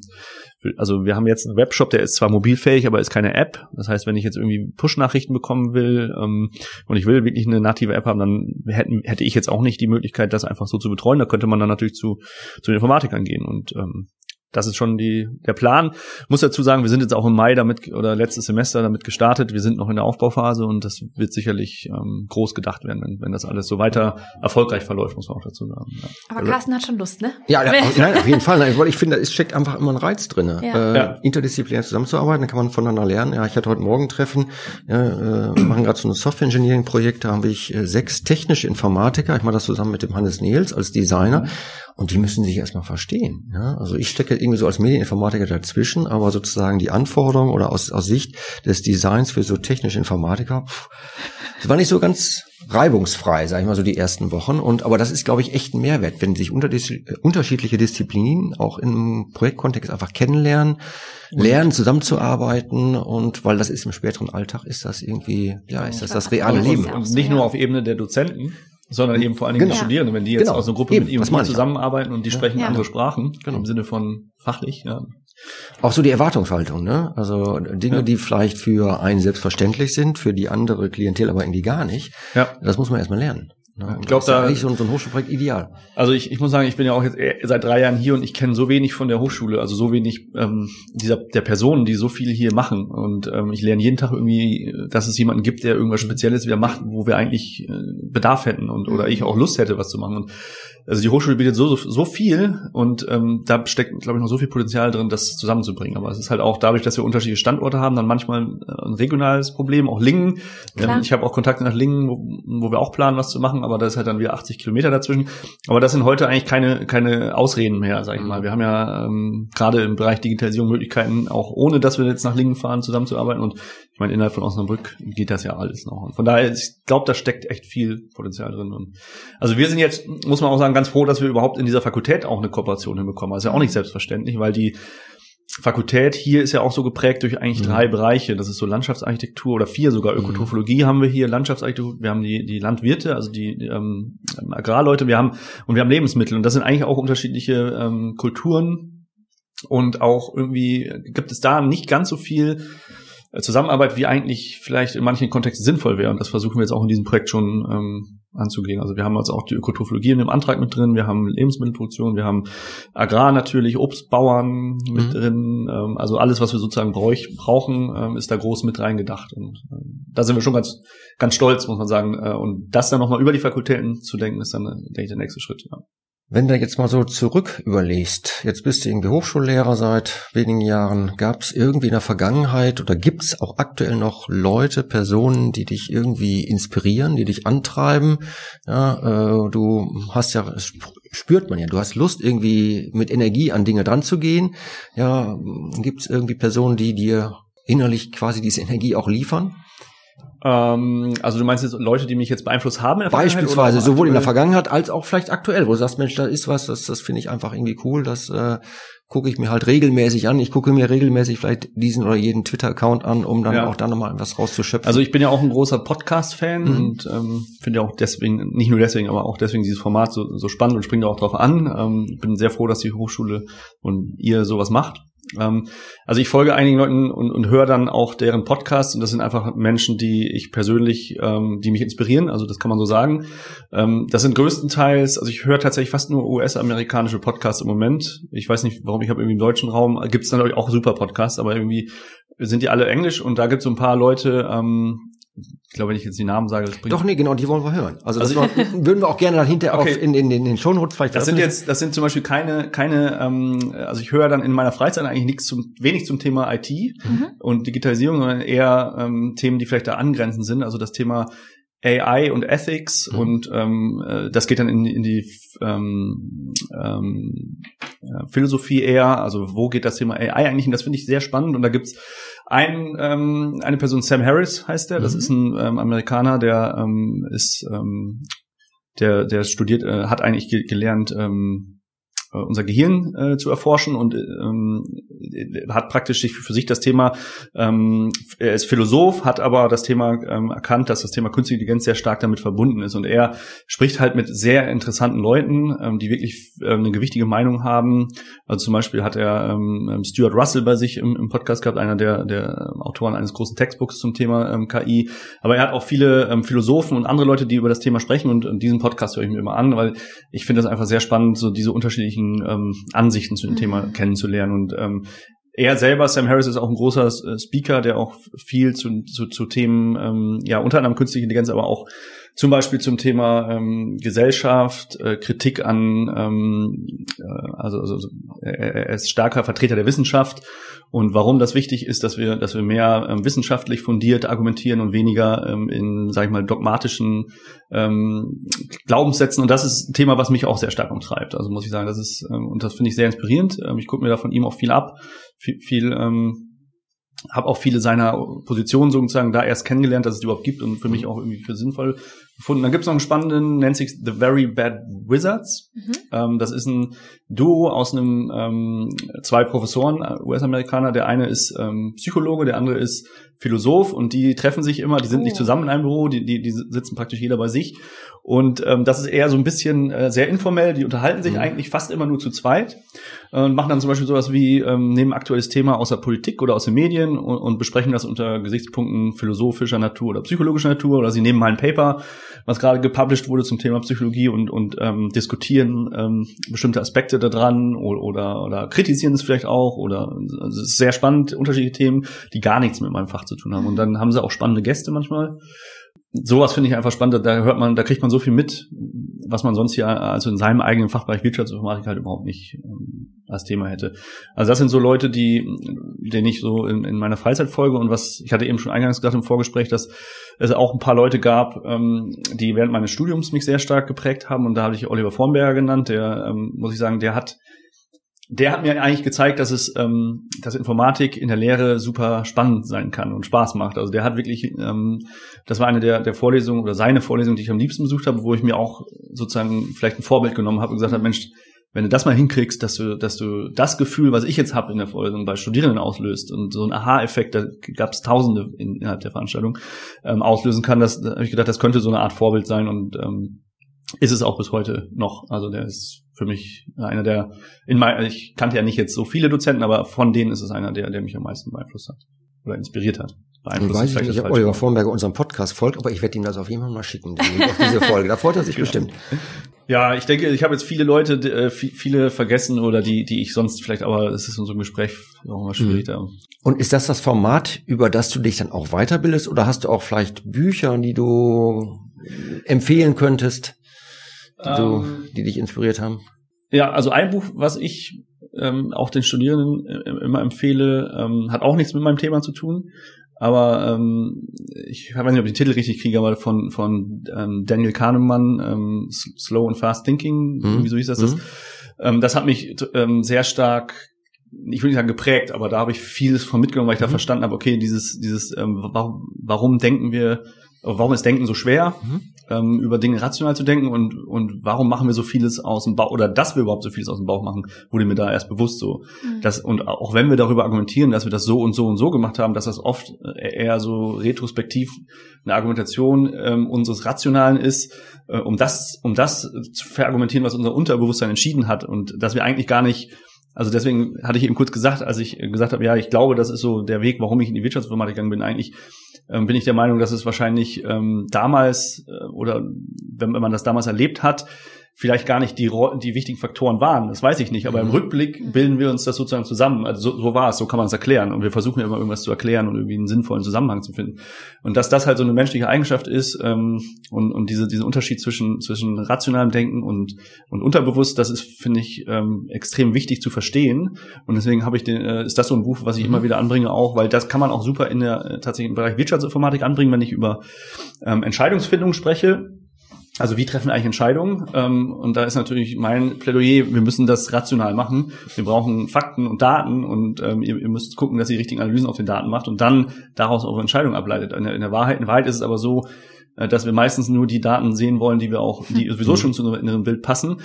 C: für, also wir haben jetzt einen Webshop, der ist zwar mobilfähig, aber ist keine App. Das heißt, wenn ich jetzt irgendwie Push-Nachrichten bekommen will ähm, und ich will wirklich eine native App haben, dann hätten, hätte ich jetzt auch nicht die Möglichkeit, das einfach so zu betreuen. Da könnte man dann natürlich zu, zu den Informatikern gehen. Und ähm, das ist schon die, der Plan. Muss dazu sagen, wir sind jetzt auch im Mai damit oder letztes Semester damit gestartet. Wir sind noch in der Aufbauphase und das wird sicherlich ähm, groß gedacht werden, wenn, wenn das alles so weiter erfolgreich verläuft, muss man auch dazu sagen.
A: Ja. Aber Carsten hat schon Lust, ne?
B: Ja, ja nein, auf jeden Fall. Nein, weil ich finde, es steckt einfach immer ein Reiz drin. Ja. Äh, ja. Interdisziplinär zusammenzuarbeiten, da kann man voneinander lernen. Ja, ich hatte heute Morgen ein Treffen, ja, äh, wir machen gerade so ein Software-Engineering-Projekt, da habe ich äh, sechs technische Informatiker, ich mache das zusammen mit dem Hannes Nils als Designer. Und die müssen sich erstmal verstehen. Ja? Also ich stecke irgendwie so als Medieninformatiker dazwischen, aber sozusagen die Anforderungen oder aus, aus Sicht des Designs für so technische Informatiker, pff, das war nicht so ganz reibungsfrei, sage ich mal so die ersten Wochen. Und aber das ist, glaube ich, echt ein Mehrwert, wenn sich unterschiedliche Disziplinen auch im Projektkontext einfach kennenlernen, lernen zusammenzuarbeiten und weil das ist im späteren Alltag ist das irgendwie ja ist das das reale Leben
C: und nicht nur auf Ebene der Dozenten sondern eben vor allen Dingen genau. die Studierenden, wenn die jetzt genau. aus einer Gruppe eben, mit ihm zusammenarbeiten und die sprechen ja. andere Sprachen, genau. im Sinne von fachlich, ja.
B: Auch so die Erwartungshaltung, ne? Also Dinge, ja. die vielleicht für einen selbstverständlich sind, für die andere Klientel aber irgendwie gar nicht. Ja. Das muss man erstmal lernen.
C: Ja, ich glaube, da ist so, so ein Hochschulprojekt ideal. Also ich, ich muss sagen, ich bin ja auch jetzt seit drei Jahren hier und ich kenne so wenig von der Hochschule, also so wenig ähm, dieser der Personen, die so viel hier machen. Und ähm, ich lerne jeden Tag irgendwie, dass es jemanden gibt, der irgendwas Spezielles wieder macht, wo wir eigentlich äh, Bedarf hätten und oder ich auch Lust hätte, was zu machen. Und also die Hochschule bietet so, so, so viel und ähm, da steckt, glaube ich, noch so viel Potenzial drin, das zusammenzubringen. Aber es ist halt auch dadurch, dass wir unterschiedliche Standorte haben, dann manchmal ein regionales Problem, auch Lingen. Ähm, ich habe auch Kontakte nach Lingen, wo, wo wir auch planen, was zu machen, aber da ist halt dann wieder 80 Kilometer dazwischen. Aber das sind heute eigentlich keine, keine Ausreden mehr, sag ich mal. Wir haben ja ähm, gerade im Bereich Digitalisierung Möglichkeiten, auch ohne dass wir jetzt nach Lingen fahren, zusammenzuarbeiten. Und ich meine, innerhalb von Osnabrück geht das ja alles noch. Und von daher, ich glaube, da steckt echt viel Potenzial drin. Und also wir sind jetzt, muss man auch sagen, ganz froh, dass wir überhaupt in dieser Fakultät auch eine Kooperation hinbekommen. Das ist ja auch nicht selbstverständlich, weil die Fakultät hier ist ja auch so geprägt durch eigentlich mhm. drei Bereiche. Das ist so Landschaftsarchitektur oder vier sogar. Mhm. Ökotrophologie mhm. haben wir hier, Landschaftsarchitektur, wir haben die, die Landwirte, also die ähm, Agrarleute, wir haben und wir haben Lebensmittel. Und das sind eigentlich auch unterschiedliche ähm, Kulturen. Und auch irgendwie gibt es da nicht ganz so viel äh, Zusammenarbeit, wie eigentlich vielleicht in manchen Kontexten sinnvoll wäre. Und das versuchen wir jetzt auch in diesem Projekt schon ähm, anzugehen. Also wir haben jetzt auch die Ökotrophologie in dem Antrag mit drin, wir haben Lebensmittelproduktion, wir haben Agrar natürlich, Obstbauern mit mhm. drin. Ähm, also alles, was wir sozusagen bräuch, brauchen, ähm, ist da groß mit reingedacht. Und ähm, da sind wir schon ganz, ganz stolz, muss man sagen. Äh, und das dann nochmal über die Fakultäten zu denken, ist dann, denke ich, der nächste Schritt. Ja.
B: Wenn du jetzt mal so zurück überlegst, jetzt bist du irgendwie Hochschullehrer seit wenigen Jahren, gab es irgendwie in der Vergangenheit oder gibt es auch aktuell noch Leute, Personen, die dich irgendwie inspirieren, die dich antreiben? Ja, äh, du hast ja, spürt man ja, du hast Lust irgendwie mit Energie an Dinge dran zu gehen. Ja, gibt es irgendwie Personen, die dir innerlich quasi diese Energie auch liefern?
C: Ähm, also du meinst jetzt Leute, die mich jetzt beeinflusst haben?
B: In der Beispielsweise, sowohl in der Vergangenheit als auch vielleicht aktuell, wo du sagst, Mensch, da ist was, das, das finde ich einfach irgendwie cool, das äh, gucke ich mir halt regelmäßig an. Ich gucke mir regelmäßig vielleicht diesen oder jeden Twitter-Account an, um dann ja. auch da nochmal was rauszuschöpfen.
C: Also ich bin ja auch ein großer Podcast-Fan mhm. und ähm, finde ja auch deswegen, nicht nur deswegen, aber auch deswegen dieses Format so, so spannend und springe da auch drauf an. Ähm, bin sehr froh, dass die Hochschule und ihr sowas macht. Ähm, also ich folge einigen Leuten und, und höre dann auch deren Podcasts und das sind einfach Menschen, die ich persönlich, ähm, die mich inspirieren, also das kann man so sagen. Ähm, das sind größtenteils, also ich höre tatsächlich fast nur US-amerikanische Podcasts im Moment. Ich weiß nicht, warum, ich habe irgendwie im deutschen Raum, gibt es natürlich auch super Podcasts, aber irgendwie sind die alle englisch und da gibt es so ein paar Leute, ähm, ich glaube, wenn ich jetzt die Namen sage, das
B: bringt. Doch, nee, genau, die wollen wir hören. Also, also das würden wir auch gerne dann hinterher okay. auf in, in, in den Shownotes vielleicht
C: Das sind jetzt, das sind zum Beispiel keine, keine, ähm, also ich höre dann in meiner Freizeit eigentlich nichts zum, wenig zum Thema IT mhm. und Digitalisierung, sondern eher ähm, Themen, die vielleicht da angrenzend sind. Also das Thema AI und Ethics mhm. und ähm, äh, das geht dann in, in die ähm, ähm, Philosophie eher, also wo geht das Thema AI eigentlich hin, das finde ich sehr spannend und da gibt's ein, ähm, eine Person, Sam Harris heißt der, das mhm. ist ein ähm, Amerikaner, der ähm, ist ähm, der, der studiert, äh, hat eigentlich ge gelernt, ähm, äh, unser Gehirn äh, zu erforschen und ähm, hat praktisch für sich das Thema, ähm, er ist Philosoph, hat aber das Thema ähm, erkannt, dass das Thema Künstliche Intelligenz sehr stark damit verbunden ist und er spricht halt mit sehr interessanten Leuten, ähm, die wirklich ähm, eine gewichtige Meinung haben. Also zum Beispiel hat er ähm, ähm, Stuart Russell bei sich im, im Podcast gehabt, einer der, der Autoren eines großen Textbooks zum Thema ähm, KI, aber er hat auch viele ähm, Philosophen und andere Leute, die über das Thema sprechen und, und diesen Podcast höre ich mir immer an, weil ich finde das einfach sehr spannend, so diese unterschiedlichen unterschiedlichen ähm, Ansichten zu dem mhm. Thema kennenzulernen. Und ähm, er selber, Sam Harris, ist auch ein großer äh, Speaker, der auch viel zu, zu, zu Themen, ähm, ja, unter anderem künstliche Intelligenz, aber auch zum Beispiel zum Thema ähm, Gesellschaft, äh, Kritik an, ähm, äh, also, also er, er ist starker Vertreter der Wissenschaft und warum das wichtig ist, dass wir, dass wir mehr ähm, wissenschaftlich fundiert argumentieren und weniger ähm, in, sag ich mal, dogmatischen ähm, Glaubenssätzen. Und das ist ein Thema, was mich auch sehr stark umtreibt. Also muss ich sagen, das ist, ähm, und das finde ich sehr inspirierend. Ähm, ich gucke mir da von ihm auch viel ab, viel, viel ähm, habe auch viele seiner Positionen sozusagen da erst kennengelernt, dass es die überhaupt gibt und für mich auch irgendwie für sinnvoll gefunden. Dann gibt es noch einen spannenden, nennt sich The Very Bad Wizards. Mhm. Ähm, das ist ein Duo aus einem ähm, zwei Professoren, äh, US-Amerikaner. Der eine ist ähm, Psychologe, der andere ist Philosoph und die treffen sich immer, die sind oh. nicht zusammen in einem Büro, die, die, die sitzen praktisch jeder bei sich. Und ähm, das ist eher so ein bisschen äh, sehr informell, die unterhalten sich mhm. eigentlich fast immer nur zu zweit äh, und machen dann zum Beispiel sowas wie, ähm, nehmen aktuelles Thema aus der Politik oder aus den Medien und, und besprechen das unter Gesichtspunkten philosophischer Natur oder psychologischer Natur oder sie nehmen mal ein Paper, was gerade gepublished wurde zum Thema Psychologie und, und ähm, diskutieren ähm, bestimmte Aspekte daran oder, oder, oder kritisieren es vielleicht auch oder also es ist sehr spannend, unterschiedliche Themen, die gar nichts mit meinem Fach zu tun haben. Und dann haben sie auch spannende Gäste manchmal. Sowas finde ich einfach spannend. Da hört man, da kriegt man so viel mit, was man sonst hier also in seinem eigenen Fachbereich Wirtschaftsinformatik halt überhaupt nicht ähm, als Thema hätte. Also das sind so Leute, die, denen ich so in, in meiner Freizeit folge und was ich hatte eben schon eingangs gesagt im Vorgespräch, dass es auch ein paar Leute gab, ähm, die während meines Studiums mich sehr stark geprägt haben und da habe ich Oliver Formberger genannt. Der ähm, muss ich sagen, der hat der hat mir eigentlich gezeigt, dass es, ähm, dass Informatik in der Lehre super spannend sein kann und Spaß macht. Also der hat wirklich, ähm, das war eine der, der Vorlesungen oder seine Vorlesung, die ich am liebsten besucht habe, wo ich mir auch sozusagen vielleicht ein Vorbild genommen habe und gesagt habe, Mensch, wenn du das mal hinkriegst, dass du, dass du das Gefühl, was ich jetzt habe in der Vorlesung bei Studierenden auslöst und so ein Aha-Effekt, da gab es Tausende in, innerhalb der Veranstaltung, ähm, auslösen kann, das da habe ich gedacht, das könnte so eine Art Vorbild sein und ähm, ist es auch bis heute noch. Also der ist für mich einer der, in mein, ich kannte ja nicht jetzt so viele Dozenten, aber von denen ist es einer der, der mich am meisten beeinflusst hat oder inspiriert hat.
B: Beeinflusst weiß ich nicht, ob Oliver Vornberger unserem Podcast folgt, aber ich werde ihm das auf jeden Fall mal schicken, auf diese Folge. Da freut er sich genau. bestimmt.
C: Ja, ich denke, ich habe jetzt viele Leute, äh, viele vergessen oder die, die ich sonst vielleicht, aber es ist in so einem Gespräch auch immer schwierig. Mhm.
B: Und ist das das Format, über das du dich dann auch weiterbildest oder hast du auch vielleicht Bücher, die du empfehlen könntest? Die, ähm, du, die dich inspiriert haben?
C: Ja, also ein Buch, was ich ähm, auch den Studierenden äh, immer empfehle, ähm, hat auch nichts mit meinem Thema zu tun. Aber ähm, ich weiß nicht, ob ich den Titel richtig kriege, aber von, von ähm, Daniel Kahnemann, ähm, Slow and Fast Thinking, mhm. wie hieß das? Mhm. ähm, das hat mich ähm, sehr stark ich will nicht sagen geprägt, aber da habe ich vieles von mitgenommen, weil ich mhm. da verstanden habe, okay, dieses, dieses, ähm, warum, warum denken wir, warum ist Denken so schwer? Mhm ähm, über Dinge rational zu denken und, und warum machen wir so vieles aus dem Bauch oder dass wir überhaupt so vieles aus dem Bauch machen, wurde mir da erst bewusst so. Mhm. Dass, und auch wenn wir darüber argumentieren, dass wir das so und so und so gemacht haben, dass das oft äh, eher so retrospektiv eine Argumentation ähm, unseres Rationalen ist, äh, um das, um das zu verargumentieren, was unser Unterbewusstsein entschieden hat und dass wir eigentlich gar nicht also deswegen hatte ich eben kurz gesagt, als ich gesagt habe, ja, ich glaube, das ist so der Weg, warum ich in die Wirtschaftsinformatik gegangen bin. Eigentlich ähm, bin ich der Meinung, dass es wahrscheinlich ähm, damals äh, oder wenn, wenn man das damals erlebt hat, vielleicht gar nicht die, die wichtigen Faktoren waren. Das weiß ich nicht. Aber im mhm. Rückblick bilden wir uns das sozusagen zusammen. Also so, so war es, so kann man es erklären. Und wir versuchen immer irgendwas zu erklären und irgendwie einen sinnvollen Zusammenhang zu finden. Und dass das halt so eine menschliche Eigenschaft ist ähm, und, und diese, dieser Unterschied zwischen, zwischen rationalem Denken und, und unterbewusst, das ist, finde ich, ähm, extrem wichtig zu verstehen. Und deswegen habe ich den, äh, ist das so ein Buch, was ich mhm. immer wieder anbringe, auch, weil das kann man auch super in der äh, tatsächlich im Bereich Wirtschaftsinformatik anbringen, wenn ich über ähm, Entscheidungsfindung spreche also wie treffen eigentlich Entscheidungen? Ähm, und da ist natürlich mein Plädoyer, wir müssen das rational machen. Wir brauchen Fakten und Daten und ähm, ihr, müsst gucken, dass ihr die richtigen Analysen auf den Daten macht und dann daraus eure Entscheidung ableitet. In der, in der Wahrheit, in Wahrheit ist es aber so, äh, dass wir meistens nur die Daten sehen wollen, die wir auch, die sowieso mhm. schon zu unserem inneren Bild passen.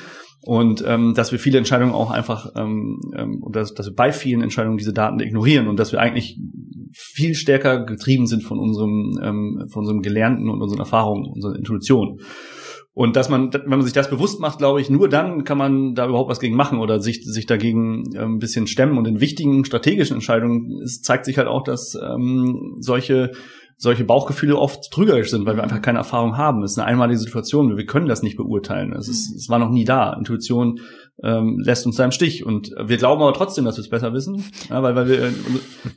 C: Und ähm, dass wir viele Entscheidungen auch einfach, ähm, ähm, dass, dass wir bei vielen Entscheidungen diese Daten ignorieren und dass wir eigentlich viel stärker getrieben sind von unserem, ähm, von unserem Gelernten und unseren Erfahrungen, unserer Intuition. Und dass man, wenn man sich das bewusst macht, glaube ich, nur dann kann man da überhaupt was gegen machen oder sich, sich dagegen äh, ein bisschen stemmen. Und in wichtigen strategischen Entscheidungen es zeigt sich halt auch, dass ähm, solche solche Bauchgefühle oft trügerisch sind, weil wir einfach keine Erfahrung haben. Es ist eine einmalige Situation. Wir können das nicht beurteilen. Es, ist, es war noch nie da. Intuition ähm, lässt uns da im Stich. Und wir glauben aber trotzdem, dass wir es besser wissen, ja, weil, weil wir,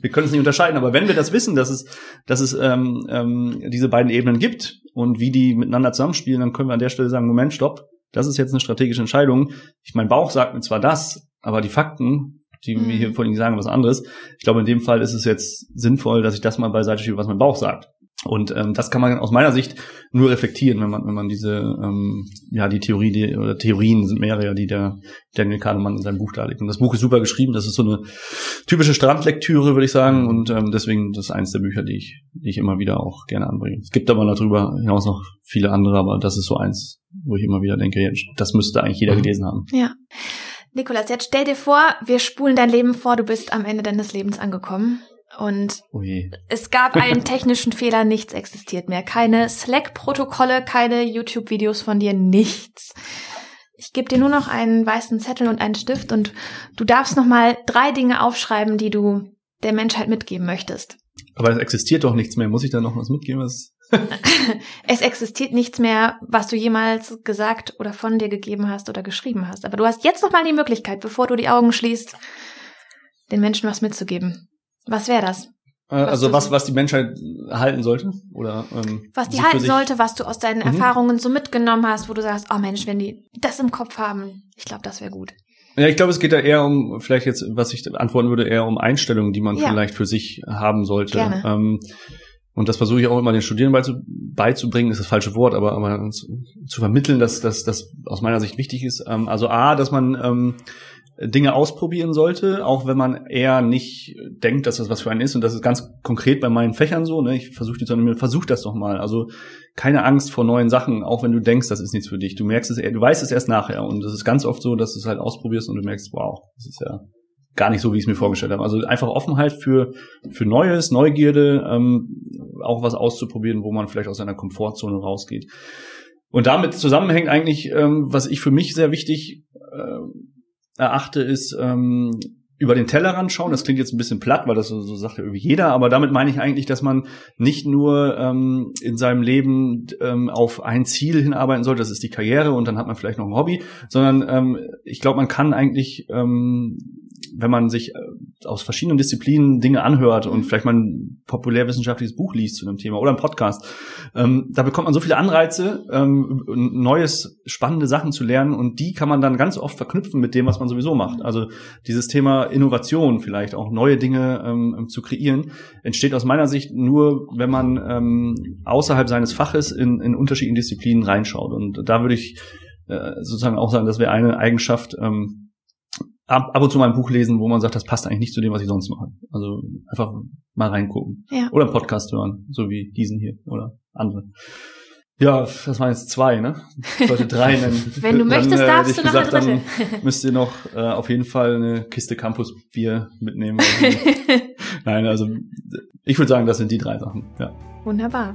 C: wir können es nicht unterscheiden. Aber wenn wir das wissen, dass es, dass es ähm, ähm, diese beiden Ebenen gibt und wie die miteinander zusammenspielen, dann können wir an der Stelle sagen, Moment, stopp, das ist jetzt eine strategische Entscheidung. Ich, mein Bauch sagt mir zwar das, aber die Fakten die mhm. mir hier vor allem sagen was anderes. Ich glaube, in dem Fall ist es jetzt sinnvoll, dass ich das mal beiseite schiebe, was mein Bauch sagt. Und ähm, das kann man aus meiner Sicht nur reflektieren, wenn man, wenn man diese, ähm, ja, die Theorie, die, oder Theorien sind mehrere, die der Daniel Kahnemann in seinem Buch darlegt. Und das Buch ist super geschrieben, das ist so eine typische Strandlektüre, würde ich sagen. Und ähm, deswegen das ist eines der Bücher, die ich, die ich immer wieder auch gerne anbringe. Es gibt aber darüber hinaus noch viele andere, aber das ist so eins, wo ich immer wieder denke, das müsste eigentlich jeder mhm. gelesen haben.
A: Ja. Nikolas, jetzt stell dir vor, wir spulen dein Leben vor, du bist am Ende deines Lebens angekommen. Und Ui. es gab einen technischen Fehler, nichts existiert mehr. Keine Slack-Protokolle, keine YouTube-Videos von dir, nichts. Ich gebe dir nur noch einen weißen Zettel und einen Stift und du darfst noch mal drei Dinge aufschreiben, die du der Menschheit mitgeben möchtest.
C: Aber es existiert doch nichts mehr. Muss ich da noch was mitgeben?
A: Es existiert nichts mehr, was du jemals gesagt oder von dir gegeben hast oder geschrieben hast. Aber du hast jetzt noch mal die Möglichkeit, bevor du die Augen schließt, den Menschen was mitzugeben. Was wäre das?
C: Äh, was also was, was die Menschheit halten sollte? Oder ähm,
A: was die halten sollte, was du aus deinen mhm. Erfahrungen so mitgenommen hast, wo du sagst, oh Mensch, wenn die das im Kopf haben, ich glaube, das wäre gut.
C: Ja, ich glaube, es geht da eher um, vielleicht jetzt, was ich antworten würde, eher um Einstellungen, die man ja. vielleicht für sich haben sollte. Gerne. Ähm, und das versuche ich auch immer den Studierenden beizubringen, ist das falsche Wort, aber, aber zu, zu vermitteln, dass das aus meiner Sicht wichtig ist. Ähm, also A, dass man ähm, Dinge ausprobieren sollte, auch wenn man eher nicht denkt, dass das was für einen ist. Und das ist ganz konkret bei meinen Fächern so. Ne? Ich versuche die zu mir, versuch das doch mal. Also keine Angst vor neuen Sachen, auch wenn du denkst, das ist nichts für dich. Du merkst es, du weißt es erst nachher. Und es ist ganz oft so, dass du es halt ausprobierst und du merkst, wow, das ist ja gar nicht so, wie ich es mir vorgestellt habe. Also einfach Offenheit für, für Neues, Neugierde, ähm, auch was auszuprobieren, wo man vielleicht aus seiner Komfortzone rausgeht. Und damit zusammenhängt eigentlich, ähm, was ich für mich sehr wichtig äh, erachte, ist ähm, über den Tellerrand schauen. Das klingt jetzt ein bisschen platt, weil das so, so sagt ja irgendwie jeder, aber damit meine ich eigentlich, dass man nicht nur ähm, in seinem Leben ähm, auf ein Ziel hinarbeiten sollte, das ist die Karriere und dann hat man vielleicht noch ein Hobby, sondern ähm, ich glaube, man kann eigentlich ähm, wenn man sich äh, aus verschiedenen Disziplinen Dinge anhört und vielleicht mal ein populärwissenschaftliches Buch liest zu einem Thema oder ein Podcast, ähm, da bekommt man so viele Anreize, ähm, neues, spannende Sachen zu lernen und die kann man dann ganz oft verknüpfen mit dem, was man sowieso macht. Also dieses Thema Innovation vielleicht, auch neue Dinge ähm, zu kreieren, entsteht aus meiner Sicht nur, wenn man ähm, außerhalb seines Faches in, in unterschiedlichen Disziplinen reinschaut. Und da würde ich äh, sozusagen auch sagen, das wäre eine Eigenschaft, ähm, ab, ab und zu mal ein Buch lesen, wo man sagt, das passt eigentlich nicht zu dem, was ich sonst mache. Also einfach mal reingucken. Ja. Oder einen Podcast hören, so wie diesen hier oder andere. Ja, das waren jetzt zwei, ne? Ich sollte drei nennen.
A: Wenn du dann, möchtest, äh, darfst du noch gesagt,
C: eine dritte. Müsst ihr noch äh, auf jeden Fall eine Kiste Campus Bier mitnehmen. Nein, also ich würde sagen, das sind die drei Sachen. Ja.
A: Wunderbar.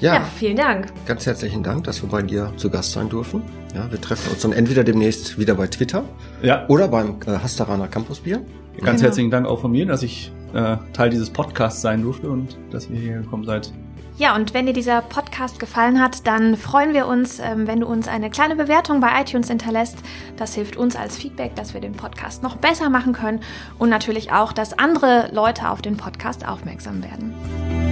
A: Ja, ja, vielen Dank.
B: Ganz herzlichen Dank, dass wir bei dir zu Gast sein dürfen. Ja, wir treffen uns dann entweder demnächst wieder bei Twitter ja. oder beim äh, Hastaraner Campus Bier.
C: Ganz genau. herzlichen Dank auch von mir, dass ich äh, Teil dieses Podcasts sein durfte und dass ihr hier gekommen seid.
A: Ja, und wenn dir dieser Podcast Podcast gefallen hat, dann freuen wir uns, ähm, wenn du uns eine kleine Bewertung bei iTunes hinterlässt. Das hilft uns als Feedback, dass wir den Podcast noch besser machen können und natürlich auch, dass andere Leute auf den Podcast aufmerksam werden.